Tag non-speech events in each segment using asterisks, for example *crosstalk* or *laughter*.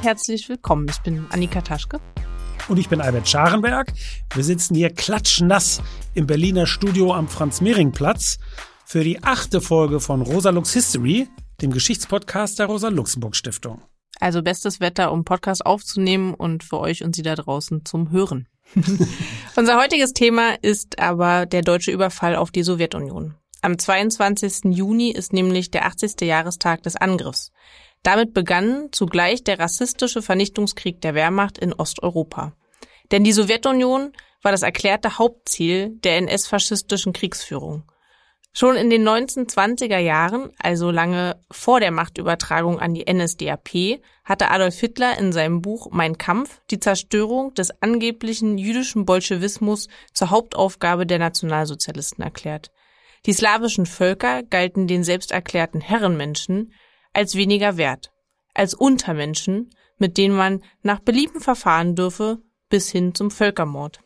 und herzlich willkommen. Ich bin Annika Taschke. Und ich bin Albert Scharenberg. Wir sitzen hier klatschnass im Berliner Studio am Franz-Mehring-Platz für die achte Folge von Rosa Lux History, dem Geschichtspodcast der Rosa-Luxemburg-Stiftung. Also bestes Wetter, um Podcast aufzunehmen und für euch und Sie da draußen zum Hören. *laughs* Unser heutiges Thema ist aber der deutsche Überfall auf die Sowjetunion. Am 22. Juni ist nämlich der 80. Jahrestag des Angriffs. Damit begann zugleich der rassistische Vernichtungskrieg der Wehrmacht in Osteuropa. Denn die Sowjetunion war das erklärte Hauptziel der NS-faschistischen Kriegsführung. Schon in den 1920er Jahren, also lange vor der Machtübertragung an die NSDAP, hatte Adolf Hitler in seinem Buch Mein Kampf die Zerstörung des angeblichen jüdischen Bolschewismus zur Hauptaufgabe der Nationalsozialisten erklärt. Die slawischen Völker galten den selbsterklärten Herrenmenschen als weniger wert, als Untermenschen, mit denen man nach Belieben verfahren dürfe, bis hin zum Völkermord.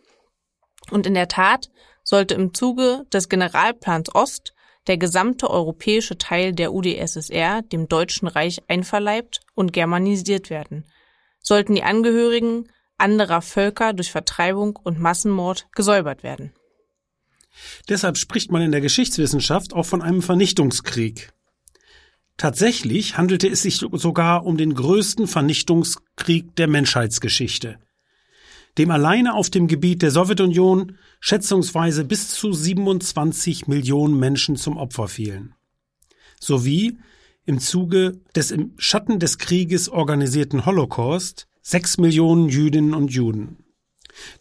Und in der Tat sollte im Zuge des Generalplans Ost der gesamte europäische Teil der UdSSR dem Deutschen Reich einverleibt und germanisiert werden, sollten die Angehörigen anderer Völker durch Vertreibung und Massenmord gesäubert werden. Deshalb spricht man in der Geschichtswissenschaft auch von einem Vernichtungskrieg. Tatsächlich handelte es sich sogar um den größten Vernichtungskrieg der Menschheitsgeschichte dem alleine auf dem Gebiet der Sowjetunion schätzungsweise bis zu 27 Millionen Menschen zum Opfer fielen. Sowie im Zuge des im Schatten des Krieges organisierten Holocaust sechs Millionen Jüdinnen und Juden.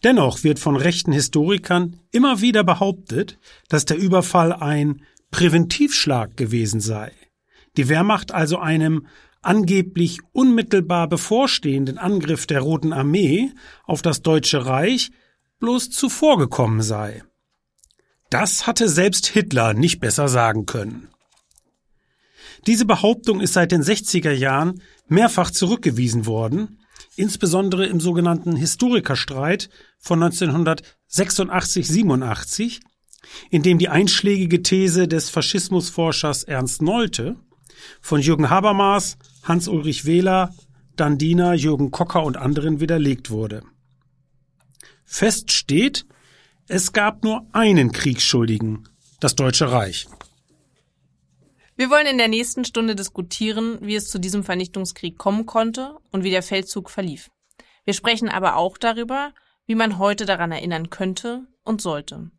Dennoch wird von rechten Historikern immer wieder behauptet, dass der Überfall ein Präventivschlag gewesen sei. Die Wehrmacht also einem angeblich unmittelbar bevorstehenden Angriff der Roten Armee auf das Deutsche Reich bloß zuvorgekommen sei. Das hatte selbst Hitler nicht besser sagen können. Diese Behauptung ist seit den 60er Jahren mehrfach zurückgewiesen worden, insbesondere im sogenannten Historikerstreit von 1986-87, in dem die einschlägige These des Faschismusforschers Ernst Nolte von Jürgen Habermas Hans-Ulrich Wähler, Dandina, Jürgen Kocker und anderen widerlegt wurde. Fest steht, es gab nur einen Kriegsschuldigen, das Deutsche Reich. Wir wollen in der nächsten Stunde diskutieren, wie es zu diesem Vernichtungskrieg kommen konnte und wie der Feldzug verlief. Wir sprechen aber auch darüber, wie man heute daran erinnern könnte und sollte.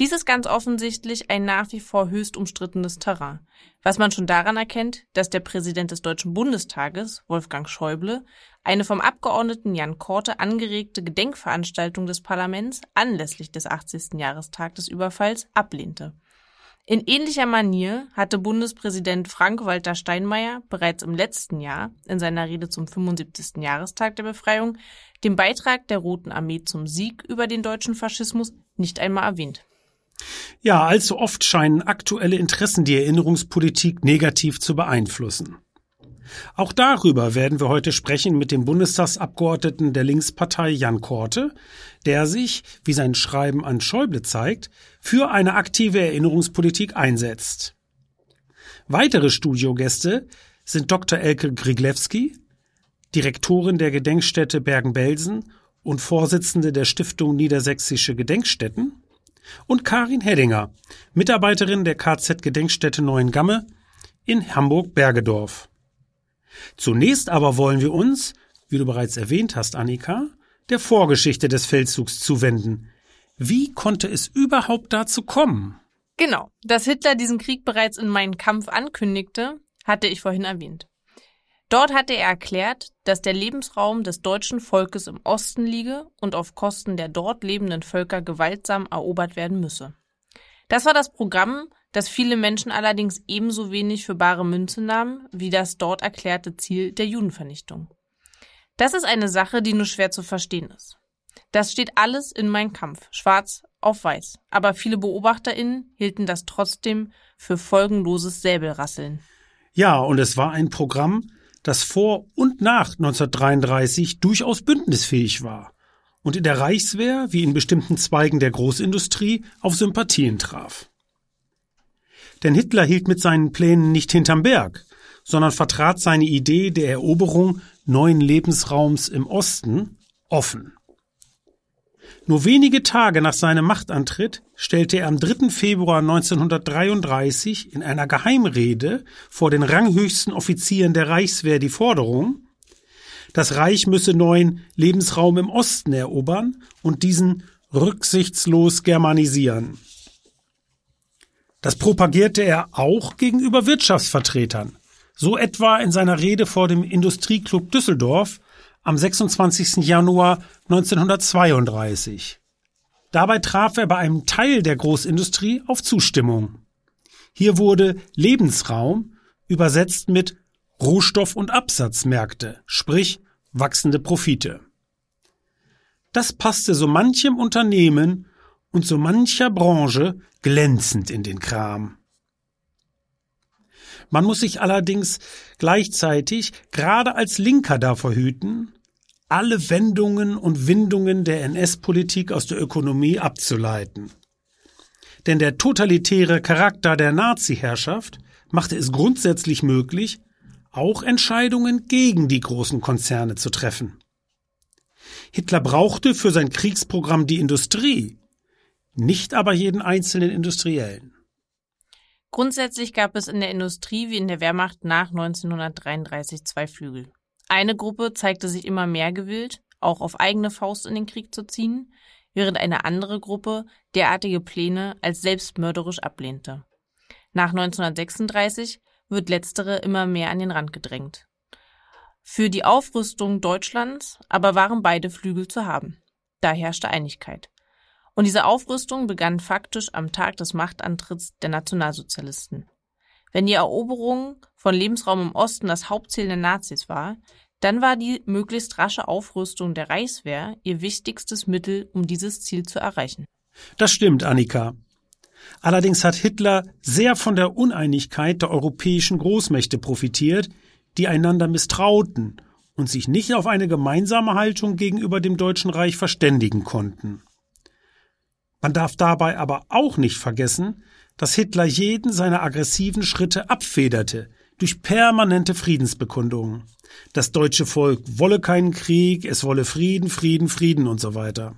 Dies ist ganz offensichtlich ein nach wie vor höchst umstrittenes Terrain, was man schon daran erkennt, dass der Präsident des Deutschen Bundestages, Wolfgang Schäuble, eine vom Abgeordneten Jan Korte angeregte Gedenkveranstaltung des Parlaments anlässlich des 80. Jahrestags des Überfalls ablehnte. In ähnlicher Manier hatte Bundespräsident Frank-Walter Steinmeier bereits im letzten Jahr in seiner Rede zum 75. Jahrestag der Befreiung den Beitrag der Roten Armee zum Sieg über den deutschen Faschismus nicht einmal erwähnt. Ja, allzu oft scheinen aktuelle Interessen die Erinnerungspolitik negativ zu beeinflussen. Auch darüber werden wir heute sprechen mit dem Bundestagsabgeordneten der Linkspartei Jan Korte, der sich, wie sein Schreiben an Schäuble zeigt, für eine aktive Erinnerungspolitik einsetzt. Weitere Studiogäste sind Dr. Elke Griglewski, Direktorin der Gedenkstätte Bergen-Belsen und Vorsitzende der Stiftung Niedersächsische Gedenkstätten, und Karin Heddinger, Mitarbeiterin der KZ-Gedenkstätte Neuengamme in Hamburg-Bergedorf. Zunächst aber wollen wir uns, wie du bereits erwähnt hast, Annika, der Vorgeschichte des Feldzugs zuwenden. Wie konnte es überhaupt dazu kommen? Genau, dass Hitler diesen Krieg bereits in meinen Kampf ankündigte, hatte ich vorhin erwähnt. Dort hatte er erklärt, dass der Lebensraum des deutschen Volkes im Osten liege und auf Kosten der dort lebenden Völker gewaltsam erobert werden müsse. Das war das Programm, das viele Menschen allerdings ebenso wenig für bare Münze nahmen wie das dort erklärte Ziel der Judenvernichtung. Das ist eine Sache, die nur schwer zu verstehen ist. Das steht alles in Mein Kampf, schwarz auf weiß, aber viele Beobachterinnen hielten das trotzdem für folgenloses Säbelrasseln. Ja, und es war ein Programm, das vor und nach 1933 durchaus bündnisfähig war und in der Reichswehr wie in bestimmten Zweigen der Großindustrie auf Sympathien traf. Denn Hitler hielt mit seinen Plänen nicht hinterm Berg, sondern vertrat seine Idee der Eroberung neuen Lebensraums im Osten offen. Nur wenige Tage nach seinem Machtantritt stellte er am 3. Februar 1933 in einer Geheimrede vor den ranghöchsten Offizieren der Reichswehr die Forderung, das Reich müsse neuen Lebensraum im Osten erobern und diesen rücksichtslos germanisieren. Das propagierte er auch gegenüber Wirtschaftsvertretern, so etwa in seiner Rede vor dem Industrieclub Düsseldorf am 26. Januar 1932. Dabei traf er bei einem Teil der Großindustrie auf Zustimmung. Hier wurde Lebensraum übersetzt mit Rohstoff- und Absatzmärkte, sprich wachsende Profite. Das passte so manchem Unternehmen und so mancher Branche glänzend in den Kram. Man muss sich allerdings gleichzeitig gerade als Linker davor hüten, alle Wendungen und Windungen der NS-Politik aus der Ökonomie abzuleiten. Denn der totalitäre Charakter der Nazi-Herrschaft machte es grundsätzlich möglich, auch Entscheidungen gegen die großen Konzerne zu treffen. Hitler brauchte für sein Kriegsprogramm die Industrie, nicht aber jeden einzelnen Industriellen. Grundsätzlich gab es in der Industrie wie in der Wehrmacht nach 1933 zwei Flügel. Eine Gruppe zeigte sich immer mehr gewillt, auch auf eigene Faust in den Krieg zu ziehen, während eine andere Gruppe derartige Pläne als selbstmörderisch ablehnte. Nach 1936 wird letztere immer mehr an den Rand gedrängt. Für die Aufrüstung Deutschlands aber waren beide Flügel zu haben. Da herrschte Einigkeit. Und diese Aufrüstung begann faktisch am Tag des Machtantritts der Nationalsozialisten. Wenn die Eroberung von Lebensraum im Osten das Hauptziel der Nazis war, dann war die möglichst rasche Aufrüstung der Reichswehr ihr wichtigstes Mittel, um dieses Ziel zu erreichen. Das stimmt, Annika. Allerdings hat Hitler sehr von der Uneinigkeit der europäischen Großmächte profitiert, die einander misstrauten und sich nicht auf eine gemeinsame Haltung gegenüber dem Deutschen Reich verständigen konnten. Man darf dabei aber auch nicht vergessen, dass Hitler jeden seiner aggressiven Schritte abfederte durch permanente Friedensbekundungen. Das deutsche Volk wolle keinen Krieg, es wolle Frieden, Frieden, Frieden und so weiter.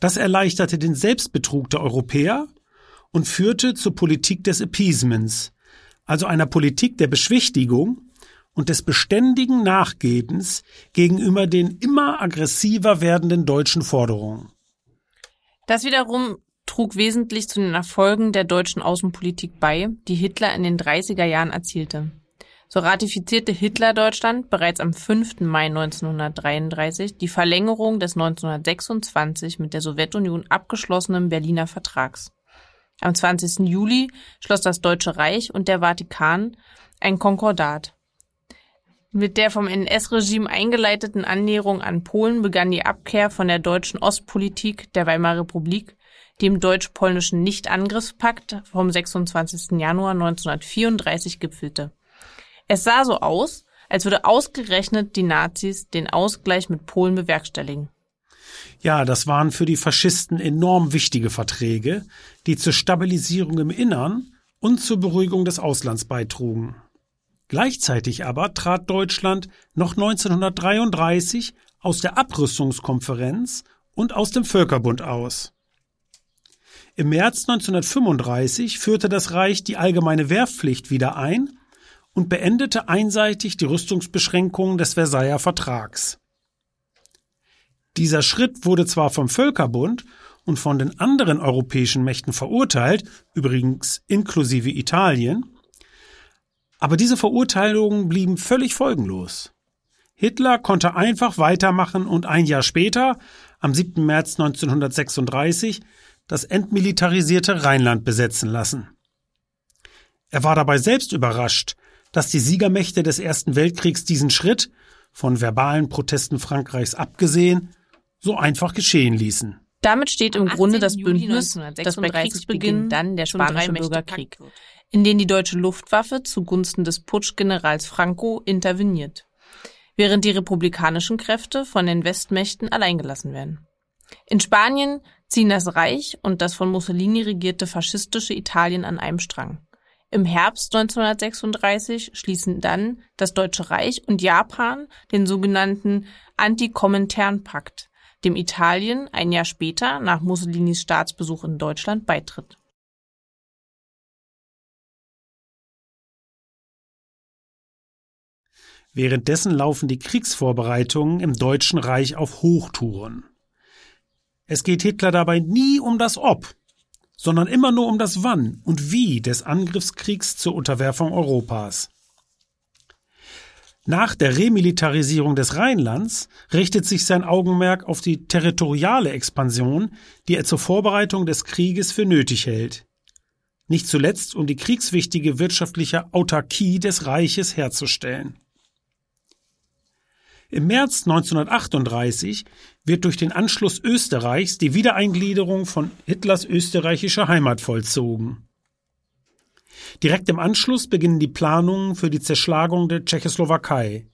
Das erleichterte den Selbstbetrug der Europäer und führte zur Politik des Appeasements, also einer Politik der Beschwichtigung und des beständigen Nachgebens gegenüber den immer aggressiver werdenden deutschen Forderungen. Das wiederum trug wesentlich zu den Erfolgen der deutschen Außenpolitik bei, die Hitler in den 30er Jahren erzielte. So ratifizierte Hitler Deutschland bereits am 5. Mai 1933 die Verlängerung des 1926 mit der Sowjetunion abgeschlossenen Berliner Vertrags. Am 20. Juli schloss das Deutsche Reich und der Vatikan ein Konkordat. Mit der vom NS-Regime eingeleiteten Annäherung an Polen begann die Abkehr von der deutschen Ostpolitik der Weimarer Republik, dem deutsch-polnischen Nichtangriffspakt vom 26. Januar 1934 gipfelte. Es sah so aus, als würde ausgerechnet die Nazis den Ausgleich mit Polen bewerkstelligen. Ja, das waren für die Faschisten enorm wichtige Verträge, die zur Stabilisierung im Innern und zur Beruhigung des Auslands beitrugen. Gleichzeitig aber trat Deutschland noch 1933 aus der Abrüstungskonferenz und aus dem Völkerbund aus. Im März 1935 führte das Reich die allgemeine Wehrpflicht wieder ein und beendete einseitig die Rüstungsbeschränkungen des Versailler Vertrags. Dieser Schritt wurde zwar vom Völkerbund und von den anderen europäischen Mächten verurteilt, übrigens inklusive Italien, aber diese Verurteilungen blieben völlig folgenlos. Hitler konnte einfach weitermachen und ein Jahr später, am 7. März 1936, das entmilitarisierte Rheinland besetzen lassen. Er war dabei selbst überrascht, dass die Siegermächte des Ersten Weltkriegs diesen Schritt, von verbalen Protesten Frankreichs abgesehen, so einfach geschehen ließen. Damit steht im Grunde das Bündnis, das bei Kriegsbeginn dann der Spanische Bürgerkrieg, in den die deutsche Luftwaffe zugunsten des Putschgenerals Franco interveniert, während die republikanischen Kräfte von den Westmächten alleingelassen werden. In Spanien ziehen das Reich und das von Mussolini regierte faschistische Italien an einem Strang. Im Herbst 1936 schließen dann das Deutsche Reich und Japan den sogenannten Antikomintern-Pakt, dem Italien ein Jahr später nach Mussolinis Staatsbesuch in Deutschland beitritt. Währenddessen laufen die Kriegsvorbereitungen im Deutschen Reich auf Hochtouren. Es geht Hitler dabei nie um das Ob, sondern immer nur um das Wann und Wie des Angriffskriegs zur Unterwerfung Europas. Nach der Remilitarisierung des Rheinlands richtet sich sein Augenmerk auf die territoriale Expansion, die er zur Vorbereitung des Krieges für nötig hält. Nicht zuletzt, um die kriegswichtige wirtschaftliche Autarkie des Reiches herzustellen. Im März 1938 wird durch den Anschluss Österreichs die Wiedereingliederung von Hitlers österreichischer Heimat vollzogen. Direkt im Anschluss beginnen die Planungen für die Zerschlagung der Tschechoslowakei.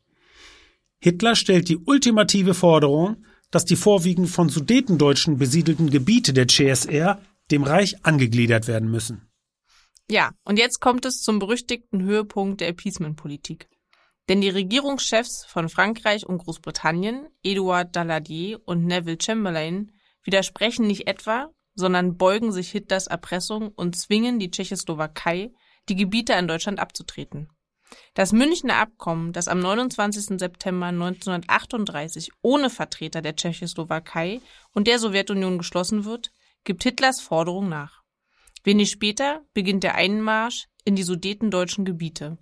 Hitler stellt die ultimative Forderung, dass die vorwiegend von Sudetendeutschen besiedelten Gebiete der CSR dem Reich angegliedert werden müssen. Ja, und jetzt kommt es zum berüchtigten Höhepunkt der Appeasement-Politik. Denn die Regierungschefs von Frankreich und Großbritannien, Edouard Daladier und Neville Chamberlain, widersprechen nicht etwa, sondern beugen sich Hitlers Erpressung und zwingen die Tschechoslowakei, die Gebiete an Deutschland abzutreten. Das Münchner Abkommen, das am 29. September 1938 ohne Vertreter der Tschechoslowakei und der Sowjetunion geschlossen wird, gibt Hitlers Forderung nach. Wenig später beginnt der Einmarsch in die sudetendeutschen Gebiete.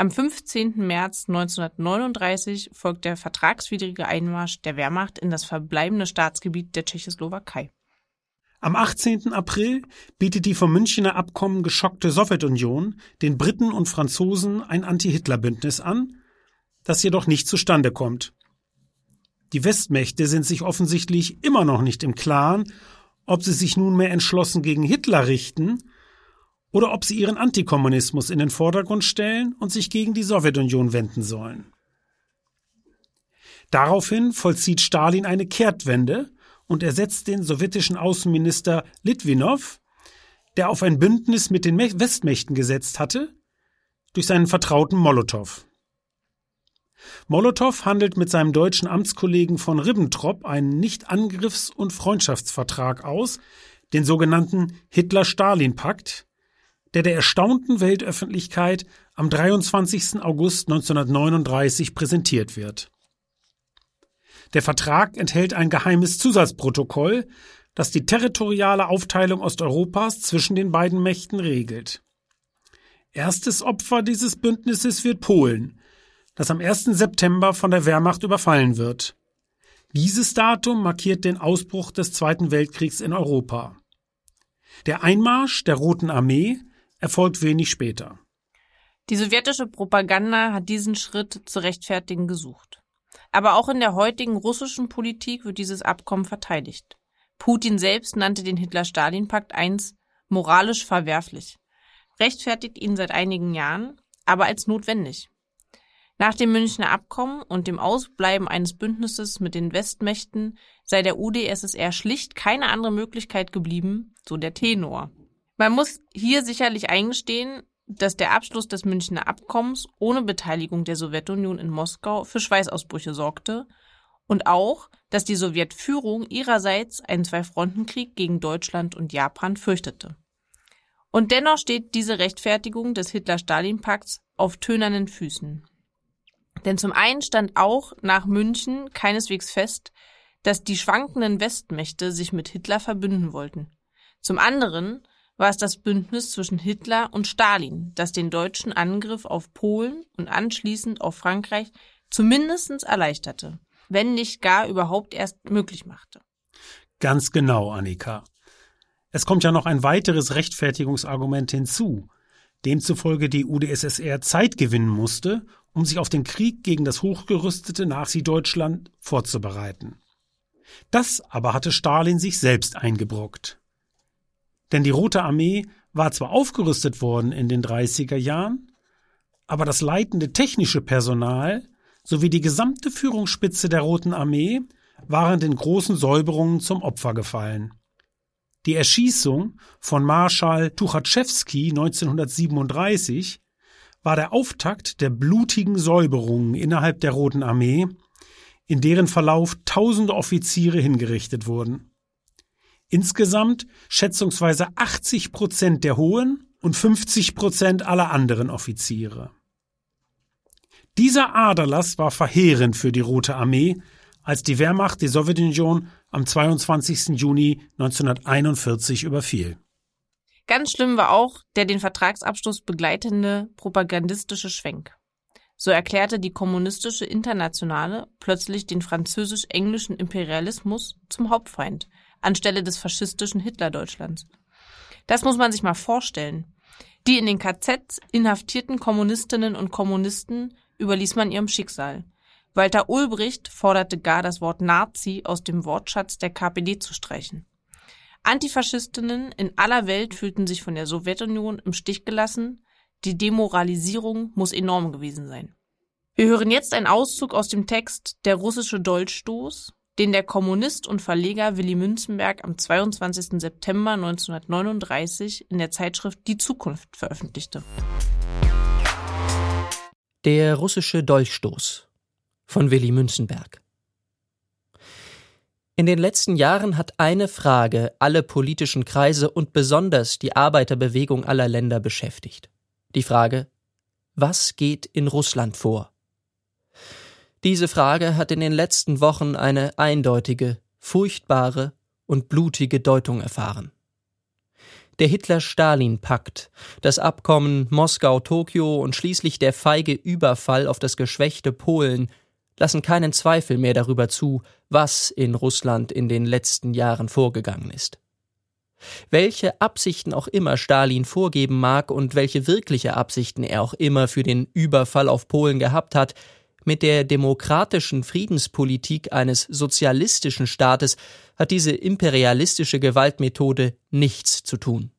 Am 15. März 1939 folgt der vertragswidrige Einmarsch der Wehrmacht in das verbleibende Staatsgebiet der Tschechoslowakei. Am 18. April bietet die vom Münchner Abkommen geschockte Sowjetunion den Briten und Franzosen ein Anti-Hitler-Bündnis an, das jedoch nicht zustande kommt. Die Westmächte sind sich offensichtlich immer noch nicht im Klaren, ob sie sich nunmehr entschlossen gegen Hitler richten oder ob sie ihren Antikommunismus in den Vordergrund stellen und sich gegen die Sowjetunion wenden sollen. Daraufhin vollzieht Stalin eine Kehrtwende und ersetzt den sowjetischen Außenminister Litwinow, der auf ein Bündnis mit den Westmächten gesetzt hatte, durch seinen Vertrauten Molotow. Molotow handelt mit seinem deutschen Amtskollegen von Ribbentrop einen Nicht-Angriffs- und Freundschaftsvertrag aus, den sogenannten Hitler-Stalin-Pakt, der der erstaunten Weltöffentlichkeit am 23. August 1939 präsentiert wird. Der Vertrag enthält ein geheimes Zusatzprotokoll, das die territoriale Aufteilung Osteuropas zwischen den beiden Mächten regelt. Erstes Opfer dieses Bündnisses wird Polen, das am 1. September von der Wehrmacht überfallen wird. Dieses Datum markiert den Ausbruch des Zweiten Weltkriegs in Europa. Der Einmarsch der Roten Armee erfolgt wenig später. Die sowjetische Propaganda hat diesen Schritt zu rechtfertigen gesucht. Aber auch in der heutigen russischen Politik wird dieses Abkommen verteidigt. Putin selbst nannte den Hitler-Stalin-Pakt einst moralisch verwerflich, rechtfertigt ihn seit einigen Jahren, aber als notwendig. Nach dem Münchner Abkommen und dem Ausbleiben eines Bündnisses mit den Westmächten sei der UdSSR schlicht keine andere Möglichkeit geblieben, so der Tenor. Man muss hier sicherlich eingestehen, dass der Abschluss des Münchner Abkommens ohne Beteiligung der Sowjetunion in Moskau für Schweißausbrüche sorgte und auch, dass die Sowjetführung ihrerseits einen Zwei-Fronten-Krieg gegen Deutschland und Japan fürchtete. Und dennoch steht diese Rechtfertigung des Hitler-Stalin-Pakts auf tönernen Füßen. Denn zum einen stand auch nach München keineswegs fest, dass die schwankenden Westmächte sich mit Hitler verbünden wollten. Zum anderen war es das Bündnis zwischen Hitler und Stalin, das den deutschen Angriff auf Polen und anschließend auf Frankreich zumindest erleichterte, wenn nicht gar überhaupt erst möglich machte. Ganz genau, Annika. Es kommt ja noch ein weiteres Rechtfertigungsargument hinzu, demzufolge die UdSSR Zeit gewinnen musste, um sich auf den Krieg gegen das hochgerüstete Nazi-Deutschland vorzubereiten. Das aber hatte Stalin sich selbst eingebrockt. Denn die Rote Armee war zwar aufgerüstet worden in den 30er Jahren, aber das leitende technische Personal sowie die gesamte Führungsspitze der Roten Armee waren den großen Säuberungen zum Opfer gefallen. Die Erschießung von Marschall Tuchatschewski 1937 war der Auftakt der blutigen Säuberungen innerhalb der Roten Armee, in deren Verlauf tausende Offiziere hingerichtet wurden. Insgesamt schätzungsweise 80 Prozent der hohen und 50 Prozent aller anderen Offiziere. Dieser Aderlass war verheerend für die Rote Armee, als die Wehrmacht die Sowjetunion am 22. Juni 1941 überfiel. Ganz schlimm war auch der den Vertragsabschluss begleitende propagandistische Schwenk. So erklärte die kommunistische Internationale plötzlich den französisch-englischen Imperialismus zum Hauptfeind anstelle des faschistischen Hitlerdeutschlands. Das muss man sich mal vorstellen. Die in den KZs inhaftierten Kommunistinnen und Kommunisten überließ man ihrem Schicksal. Walter Ulbricht forderte gar, das Wort Nazi aus dem Wortschatz der KPD zu streichen. Antifaschistinnen in aller Welt fühlten sich von der Sowjetunion im Stich gelassen. Die Demoralisierung muss enorm gewesen sein. Wir hören jetzt einen Auszug aus dem Text Der russische Dolchstoß, den der Kommunist und Verleger Willy Münzenberg am 22. September 1939 in der Zeitschrift Die Zukunft veröffentlichte. Der russische Dolchstoß von Willy Münzenberg. In den letzten Jahren hat eine Frage alle politischen Kreise und besonders die Arbeiterbewegung aller Länder beschäftigt. Die Frage, was geht in Russland vor? Diese Frage hat in den letzten Wochen eine eindeutige, furchtbare und blutige Deutung erfahren. Der Hitler-Stalin-Pakt, das Abkommen Moskau-Tokio und schließlich der feige Überfall auf das geschwächte Polen lassen keinen Zweifel mehr darüber zu, was in Russland in den letzten Jahren vorgegangen ist. Welche Absichten auch immer Stalin vorgeben mag und welche wirkliche Absichten er auch immer für den Überfall auf Polen gehabt hat, mit der demokratischen Friedenspolitik eines sozialistischen Staates hat diese imperialistische Gewaltmethode nichts zu tun.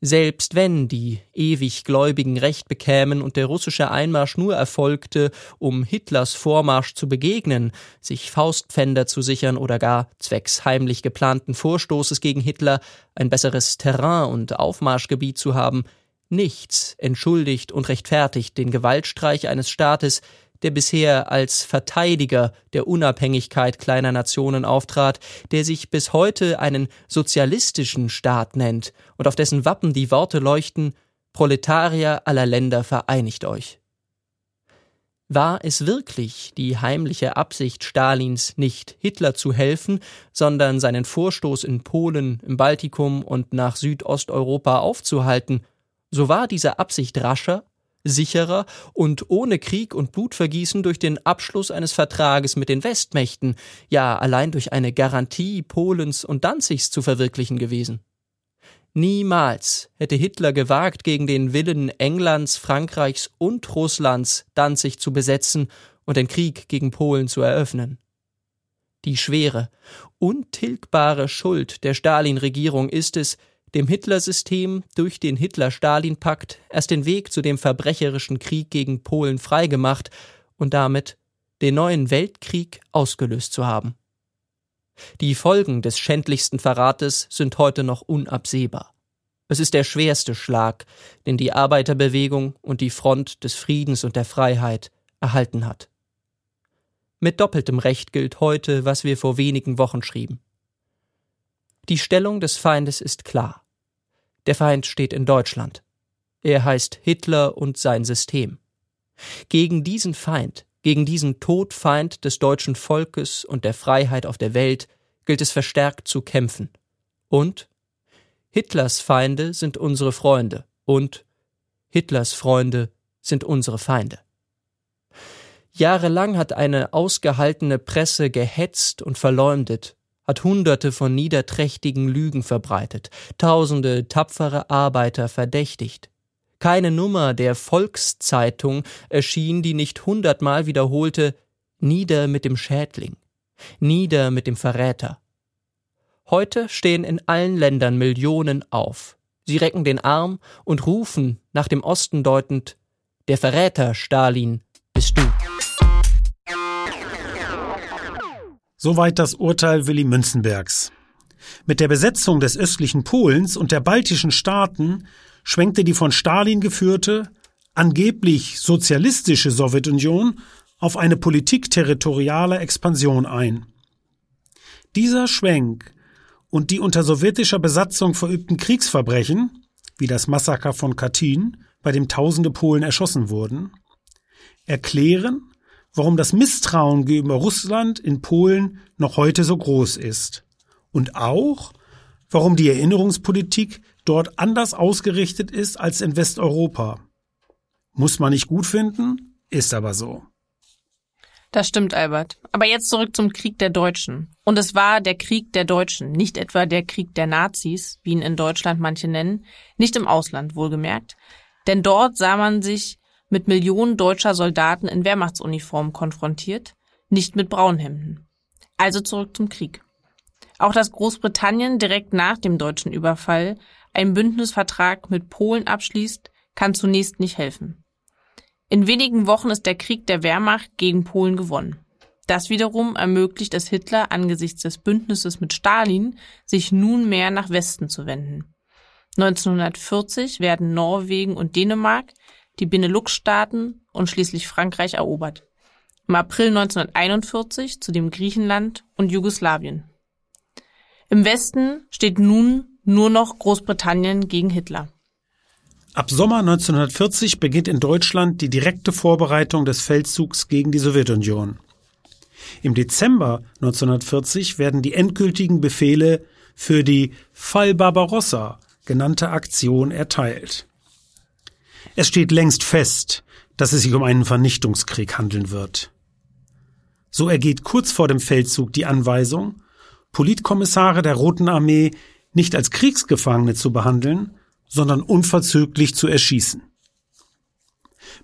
Selbst wenn die ewig Gläubigen Recht bekämen und der russische Einmarsch nur erfolgte, um Hitlers Vormarsch zu begegnen, sich Faustpfänder zu sichern oder gar zwecks heimlich geplanten Vorstoßes gegen Hitler ein besseres Terrain und Aufmarschgebiet zu haben, nichts entschuldigt und rechtfertigt den Gewaltstreich eines Staates, der bisher als Verteidiger der Unabhängigkeit kleiner Nationen auftrat, der sich bis heute einen sozialistischen Staat nennt und auf dessen Wappen die Worte leuchten Proletarier aller Länder vereinigt euch. War es wirklich die heimliche Absicht Stalins, nicht Hitler zu helfen, sondern seinen Vorstoß in Polen, im Baltikum und nach Südosteuropa aufzuhalten, so war diese Absicht rascher sicherer und ohne Krieg und Blutvergießen durch den Abschluss eines Vertrages mit den Westmächten, ja allein durch eine Garantie Polens und Danzigs zu verwirklichen gewesen. Niemals hätte Hitler gewagt, gegen den Willen Englands, Frankreichs und Russlands Danzig zu besetzen und den Krieg gegen Polen zu eröffnen. Die schwere, untilgbare Schuld der Stalin-Regierung ist es, dem Hitlersystem durch den Hitler-Stalin-Pakt erst den Weg zu dem verbrecherischen Krieg gegen Polen freigemacht und damit den neuen Weltkrieg ausgelöst zu haben. Die Folgen des schändlichsten Verrates sind heute noch unabsehbar. Es ist der schwerste Schlag, den die Arbeiterbewegung und die Front des Friedens und der Freiheit erhalten hat. Mit doppeltem Recht gilt heute, was wir vor wenigen Wochen schrieben. Die Stellung des Feindes ist klar. Der Feind steht in Deutschland. Er heißt Hitler und sein System. Gegen diesen Feind, gegen diesen Todfeind des deutschen Volkes und der Freiheit auf der Welt gilt es verstärkt zu kämpfen. Und Hitlers Feinde sind unsere Freunde und Hitlers Freunde sind unsere Feinde. Jahrelang hat eine ausgehaltene Presse gehetzt und verleumdet, hat Hunderte von niederträchtigen Lügen verbreitet, tausende tapfere Arbeiter verdächtigt. Keine Nummer der Volkszeitung erschien, die nicht hundertmal wiederholte Nieder mit dem Schädling, nieder mit dem Verräter. Heute stehen in allen Ländern Millionen auf. Sie recken den Arm und rufen, nach dem Osten deutend, der Verräter, Stalin, bist du. Soweit das Urteil Willy Münzenbergs. Mit der Besetzung des östlichen Polens und der baltischen Staaten schwenkte die von Stalin geführte, angeblich sozialistische Sowjetunion auf eine Politik territorialer Expansion ein. Dieser Schwenk und die unter sowjetischer Besatzung verübten Kriegsverbrechen, wie das Massaker von Katyn, bei dem tausende Polen erschossen wurden, erklären, warum das Misstrauen gegenüber Russland in Polen noch heute so groß ist. Und auch, warum die Erinnerungspolitik dort anders ausgerichtet ist als in Westeuropa. Muss man nicht gut finden, ist aber so. Das stimmt, Albert. Aber jetzt zurück zum Krieg der Deutschen. Und es war der Krieg der Deutschen, nicht etwa der Krieg der Nazis, wie ihn in Deutschland manche nennen, nicht im Ausland wohlgemerkt. Denn dort sah man sich mit Millionen deutscher Soldaten in Wehrmachtsuniformen konfrontiert, nicht mit Braunhemden. Also zurück zum Krieg. Auch dass Großbritannien direkt nach dem deutschen Überfall einen Bündnisvertrag mit Polen abschließt, kann zunächst nicht helfen. In wenigen Wochen ist der Krieg der Wehrmacht gegen Polen gewonnen. Das wiederum ermöglicht es Hitler angesichts des Bündnisses mit Stalin, sich nunmehr nach Westen zu wenden. 1940 werden Norwegen und Dänemark die Benelux-Staaten und schließlich Frankreich erobert. Im April 1941 zudem Griechenland und Jugoslawien. Im Westen steht nun nur noch Großbritannien gegen Hitler. Ab Sommer 1940 beginnt in Deutschland die direkte Vorbereitung des Feldzugs gegen die Sowjetunion. Im Dezember 1940 werden die endgültigen Befehle für die Fall Barbarossa genannte Aktion erteilt. Es steht längst fest, dass es sich um einen Vernichtungskrieg handeln wird. So ergeht kurz vor dem Feldzug die Anweisung, Politkommissare der Roten Armee nicht als Kriegsgefangene zu behandeln, sondern unverzüglich zu erschießen.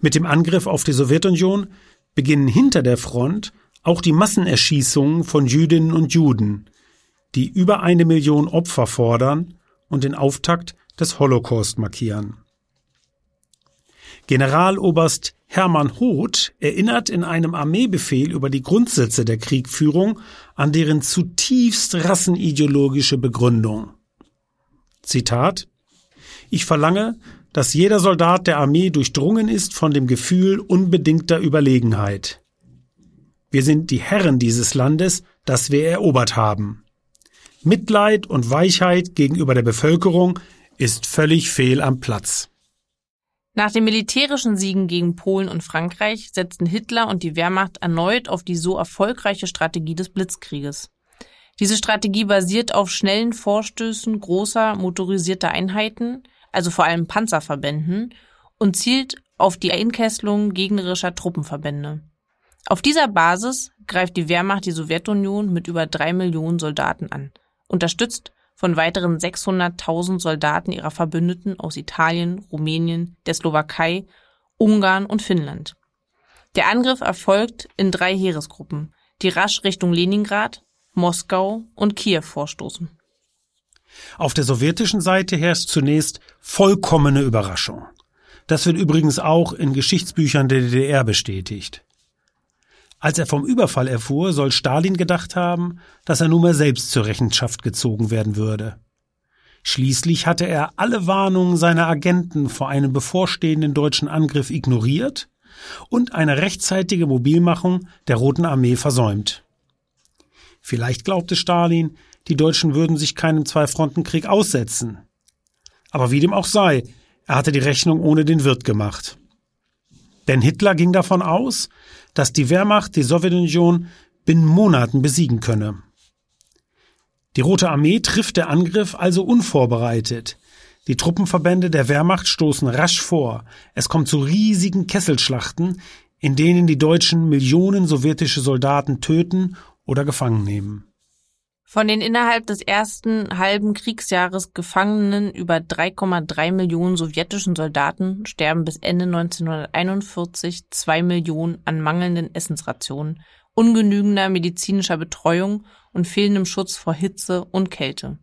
Mit dem Angriff auf die Sowjetunion beginnen hinter der Front auch die Massenerschießungen von Jüdinnen und Juden, die über eine Million Opfer fordern und den Auftakt des Holocaust markieren. Generaloberst Hermann Hoth erinnert in einem Armeebefehl über die Grundsätze der Kriegführung an deren zutiefst rassenideologische Begründung. Zitat Ich verlange, dass jeder Soldat der Armee durchdrungen ist von dem Gefühl unbedingter Überlegenheit. Wir sind die Herren dieses Landes, das wir erobert haben. Mitleid und Weichheit gegenüber der Bevölkerung ist völlig fehl am Platz. Nach den militärischen Siegen gegen Polen und Frankreich setzten Hitler und die Wehrmacht erneut auf die so erfolgreiche Strategie des Blitzkrieges. Diese Strategie basiert auf schnellen Vorstößen großer motorisierter Einheiten, also vor allem Panzerverbänden, und zielt auf die Einkesselung gegnerischer Truppenverbände. Auf dieser Basis greift die Wehrmacht die Sowjetunion mit über drei Millionen Soldaten an, unterstützt von weiteren 600.000 Soldaten ihrer Verbündeten aus Italien, Rumänien, der Slowakei, Ungarn und Finnland. Der Angriff erfolgt in drei Heeresgruppen, die rasch Richtung Leningrad, Moskau und Kiew vorstoßen. Auf der sowjetischen Seite herrscht zunächst vollkommene Überraschung. Das wird übrigens auch in Geschichtsbüchern der DDR bestätigt. Als er vom Überfall erfuhr, soll Stalin gedacht haben, dass er nunmehr selbst zur Rechenschaft gezogen werden würde. Schließlich hatte er alle Warnungen seiner Agenten vor einem bevorstehenden deutschen Angriff ignoriert und eine rechtzeitige Mobilmachung der Roten Armee versäumt. Vielleicht glaubte Stalin, die Deutschen würden sich keinem Zwei-Fronten-Krieg aussetzen. Aber wie dem auch sei, er hatte die Rechnung ohne den Wirt gemacht. Denn Hitler ging davon aus, dass die Wehrmacht die Sowjetunion binnen Monaten besiegen könne. Die Rote Armee trifft der Angriff also unvorbereitet. Die Truppenverbände der Wehrmacht stoßen rasch vor. Es kommt zu riesigen Kesselschlachten, in denen die Deutschen Millionen sowjetische Soldaten töten oder gefangen nehmen. Von den innerhalb des ersten halben Kriegsjahres gefangenen über 3,3 Millionen sowjetischen Soldaten sterben bis Ende 1941 zwei Millionen an mangelnden Essensrationen, ungenügender medizinischer Betreuung und fehlendem Schutz vor Hitze und Kälte.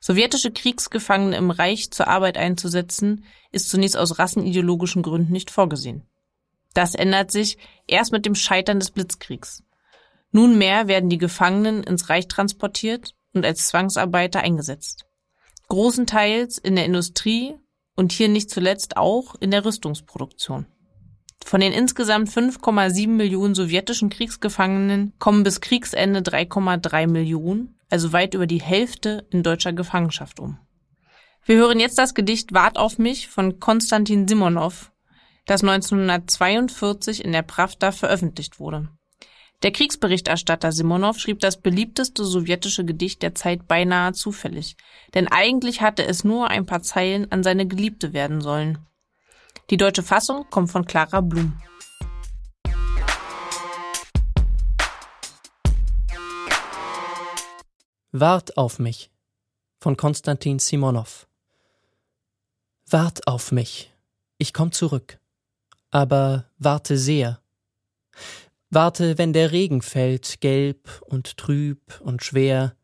Sowjetische Kriegsgefangene im Reich zur Arbeit einzusetzen, ist zunächst aus rassenideologischen Gründen nicht vorgesehen. Das ändert sich erst mit dem Scheitern des Blitzkriegs. Nunmehr werden die Gefangenen ins Reich transportiert und als Zwangsarbeiter eingesetzt. Großenteils in der Industrie und hier nicht zuletzt auch in der Rüstungsproduktion. Von den insgesamt 5,7 Millionen sowjetischen Kriegsgefangenen kommen bis Kriegsende 3,3 Millionen, also weit über die Hälfte in deutscher Gefangenschaft um. Wir hören jetzt das Gedicht Wart auf mich von Konstantin Simonow, das 1942 in der Pravda veröffentlicht wurde. Der Kriegsberichterstatter Simonow schrieb das beliebteste sowjetische Gedicht der Zeit beinahe zufällig, denn eigentlich hatte es nur ein paar Zeilen an seine Geliebte werden sollen. Die deutsche Fassung kommt von Clara Blum. Wart auf mich von Konstantin Simonow. Wart auf mich, ich komm zurück, aber warte sehr. Warte, wenn der Regen fällt, gelb und trüb und schwer.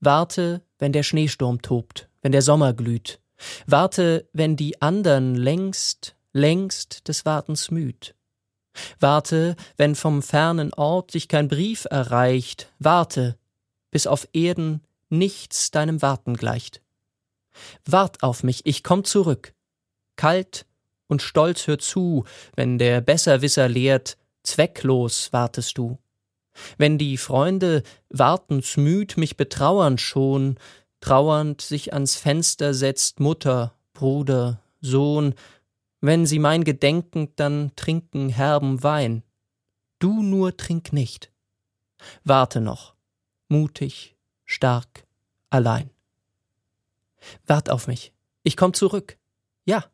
Warte, wenn der Schneesturm tobt, wenn der Sommer glüht. Warte, wenn die andern längst längst des Wartens müd. Warte, wenn vom fernen Ort dich kein Brief erreicht, warte, bis auf Erden nichts deinem Warten gleicht. Wart auf mich, ich komm zurück. Kalt und stolz hör zu, wenn der Besserwisser lehrt, zwecklos wartest du. Wenn die Freunde wartensmüd mich betrauern schon, trauernd sich ans Fenster setzt Mutter, Bruder, Sohn, wenn sie mein Gedenken dann trinken herben Wein. Du nur trink nicht. Warte noch, mutig, stark, allein. Wart auf mich, ich komm zurück. Ja,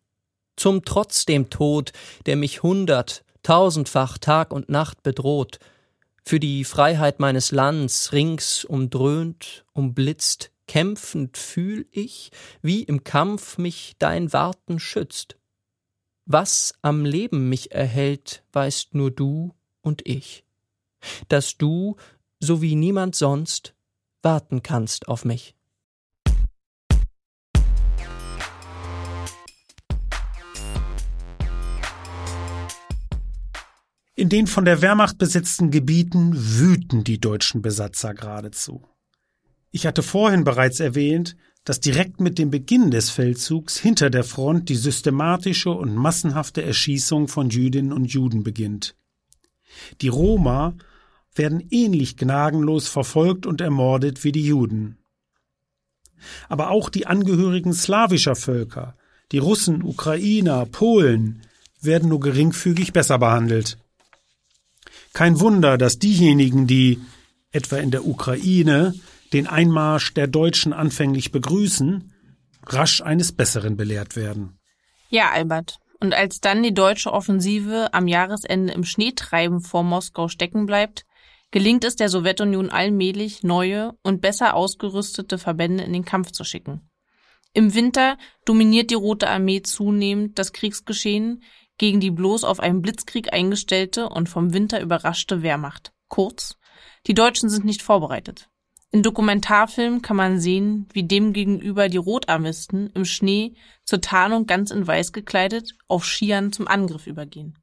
zum Trotz dem Tod, der mich hundert, tausendfach Tag und Nacht bedroht, für die Freiheit meines Lands rings umdröhnt, umblitzt, kämpfend fühl ich, wie im Kampf mich dein Warten schützt. Was am Leben mich erhält, weißt nur du und ich. Dass du, so wie niemand sonst, warten kannst auf mich. In den von der Wehrmacht besetzten Gebieten wüten die deutschen Besatzer geradezu. Ich hatte vorhin bereits erwähnt, dass direkt mit dem Beginn des Feldzugs hinter der Front die systematische und massenhafte Erschießung von Jüdinnen und Juden beginnt. Die Roma werden ähnlich gnadenlos verfolgt und ermordet wie die Juden. Aber auch die Angehörigen slawischer Völker, die Russen, Ukrainer, Polen, werden nur geringfügig besser behandelt. Kein Wunder, dass diejenigen, die, etwa in der Ukraine, den Einmarsch der Deutschen anfänglich begrüßen, rasch eines Besseren belehrt werden. Ja, Albert. Und als dann die deutsche Offensive am Jahresende im Schneetreiben vor Moskau stecken bleibt, gelingt es der Sowjetunion allmählich, neue und besser ausgerüstete Verbände in den Kampf zu schicken. Im Winter dominiert die Rote Armee zunehmend das Kriegsgeschehen gegen die bloß auf einen Blitzkrieg eingestellte und vom Winter überraschte Wehrmacht. Kurz, die Deutschen sind nicht vorbereitet. In Dokumentarfilmen kann man sehen, wie demgegenüber die Rotarmisten im Schnee zur Tarnung ganz in Weiß gekleidet auf Skiern zum Angriff übergehen.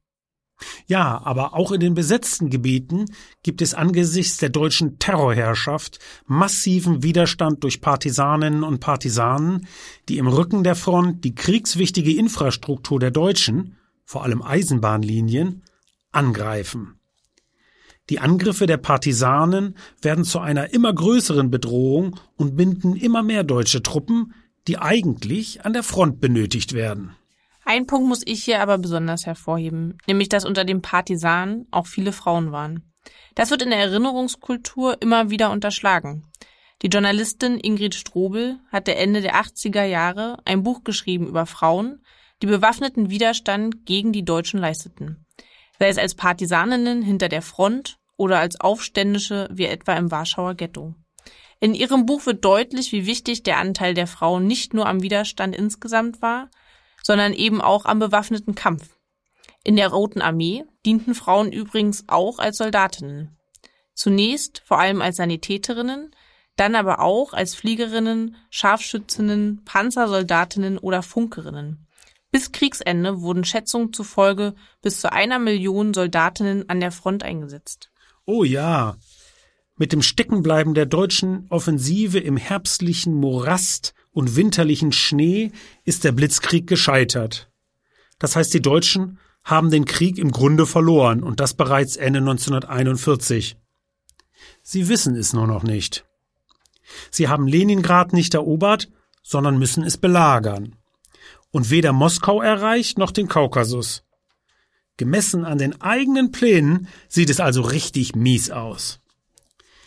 Ja, aber auch in den besetzten Gebieten gibt es angesichts der deutschen Terrorherrschaft massiven Widerstand durch Partisaninnen und Partisanen, die im Rücken der Front die kriegswichtige Infrastruktur der Deutschen, vor allem Eisenbahnlinien, angreifen. Die Angriffe der Partisanen werden zu einer immer größeren Bedrohung und binden immer mehr deutsche Truppen, die eigentlich an der Front benötigt werden. Ein Punkt muss ich hier aber besonders hervorheben, nämlich dass unter den Partisanen auch viele Frauen waren. Das wird in der Erinnerungskultur immer wieder unterschlagen. Die Journalistin Ingrid Strobel hatte Ende der 80er Jahre ein Buch geschrieben über Frauen, die bewaffneten Widerstand gegen die Deutschen leisteten sei es als Partisaninnen hinter der Front oder als Aufständische wie etwa im Warschauer Ghetto. In ihrem Buch wird deutlich, wie wichtig der Anteil der Frauen nicht nur am Widerstand insgesamt war, sondern eben auch am bewaffneten Kampf. In der Roten Armee dienten Frauen übrigens auch als Soldatinnen. Zunächst vor allem als Sanitäterinnen, dann aber auch als Fliegerinnen, Scharfschützinnen, Panzersoldatinnen oder Funkerinnen. Bis Kriegsende wurden Schätzungen zufolge bis zu einer Million Soldatinnen an der Front eingesetzt. Oh ja. Mit dem Steckenbleiben der deutschen Offensive im herbstlichen Morast und winterlichen Schnee ist der Blitzkrieg gescheitert. Das heißt, die Deutschen haben den Krieg im Grunde verloren und das bereits Ende 1941. Sie wissen es nur noch nicht. Sie haben Leningrad nicht erobert, sondern müssen es belagern. Und weder Moskau erreicht noch den Kaukasus. Gemessen an den eigenen Plänen sieht es also richtig mies aus.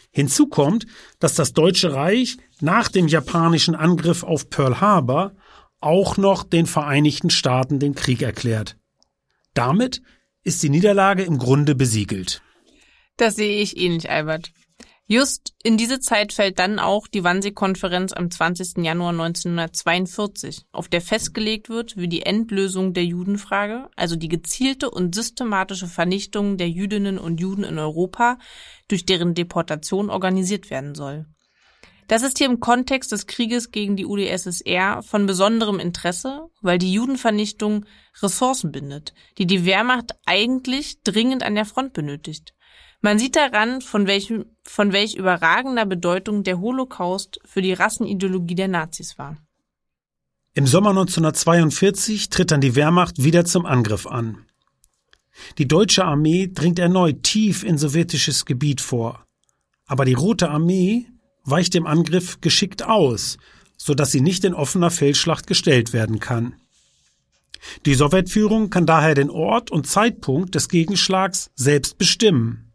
Hinzu kommt, dass das Deutsche Reich nach dem japanischen Angriff auf Pearl Harbor auch noch den Vereinigten Staaten den Krieg erklärt. Damit ist die Niederlage im Grunde besiegelt. Das sehe ich ähnlich, Albert. Just in diese Zeit fällt dann auch die Wannsee-Konferenz am 20. Januar 1942, auf der festgelegt wird, wie die Endlösung der Judenfrage, also die gezielte und systematische Vernichtung der Jüdinnen und Juden in Europa, durch deren Deportation organisiert werden soll. Das ist hier im Kontext des Krieges gegen die UdSSR von besonderem Interesse, weil die Judenvernichtung Ressourcen bindet, die die Wehrmacht eigentlich dringend an der Front benötigt. Man sieht daran, von welchem, von welch überragender Bedeutung der Holocaust für die Rassenideologie der Nazis war. Im Sommer 1942 tritt dann die Wehrmacht wieder zum Angriff an. Die deutsche Armee dringt erneut tief in sowjetisches Gebiet vor. Aber die Rote Armee weicht dem Angriff geschickt aus, so dass sie nicht in offener Feldschlacht gestellt werden kann. Die Sowjetführung kann daher den Ort und Zeitpunkt des Gegenschlags selbst bestimmen.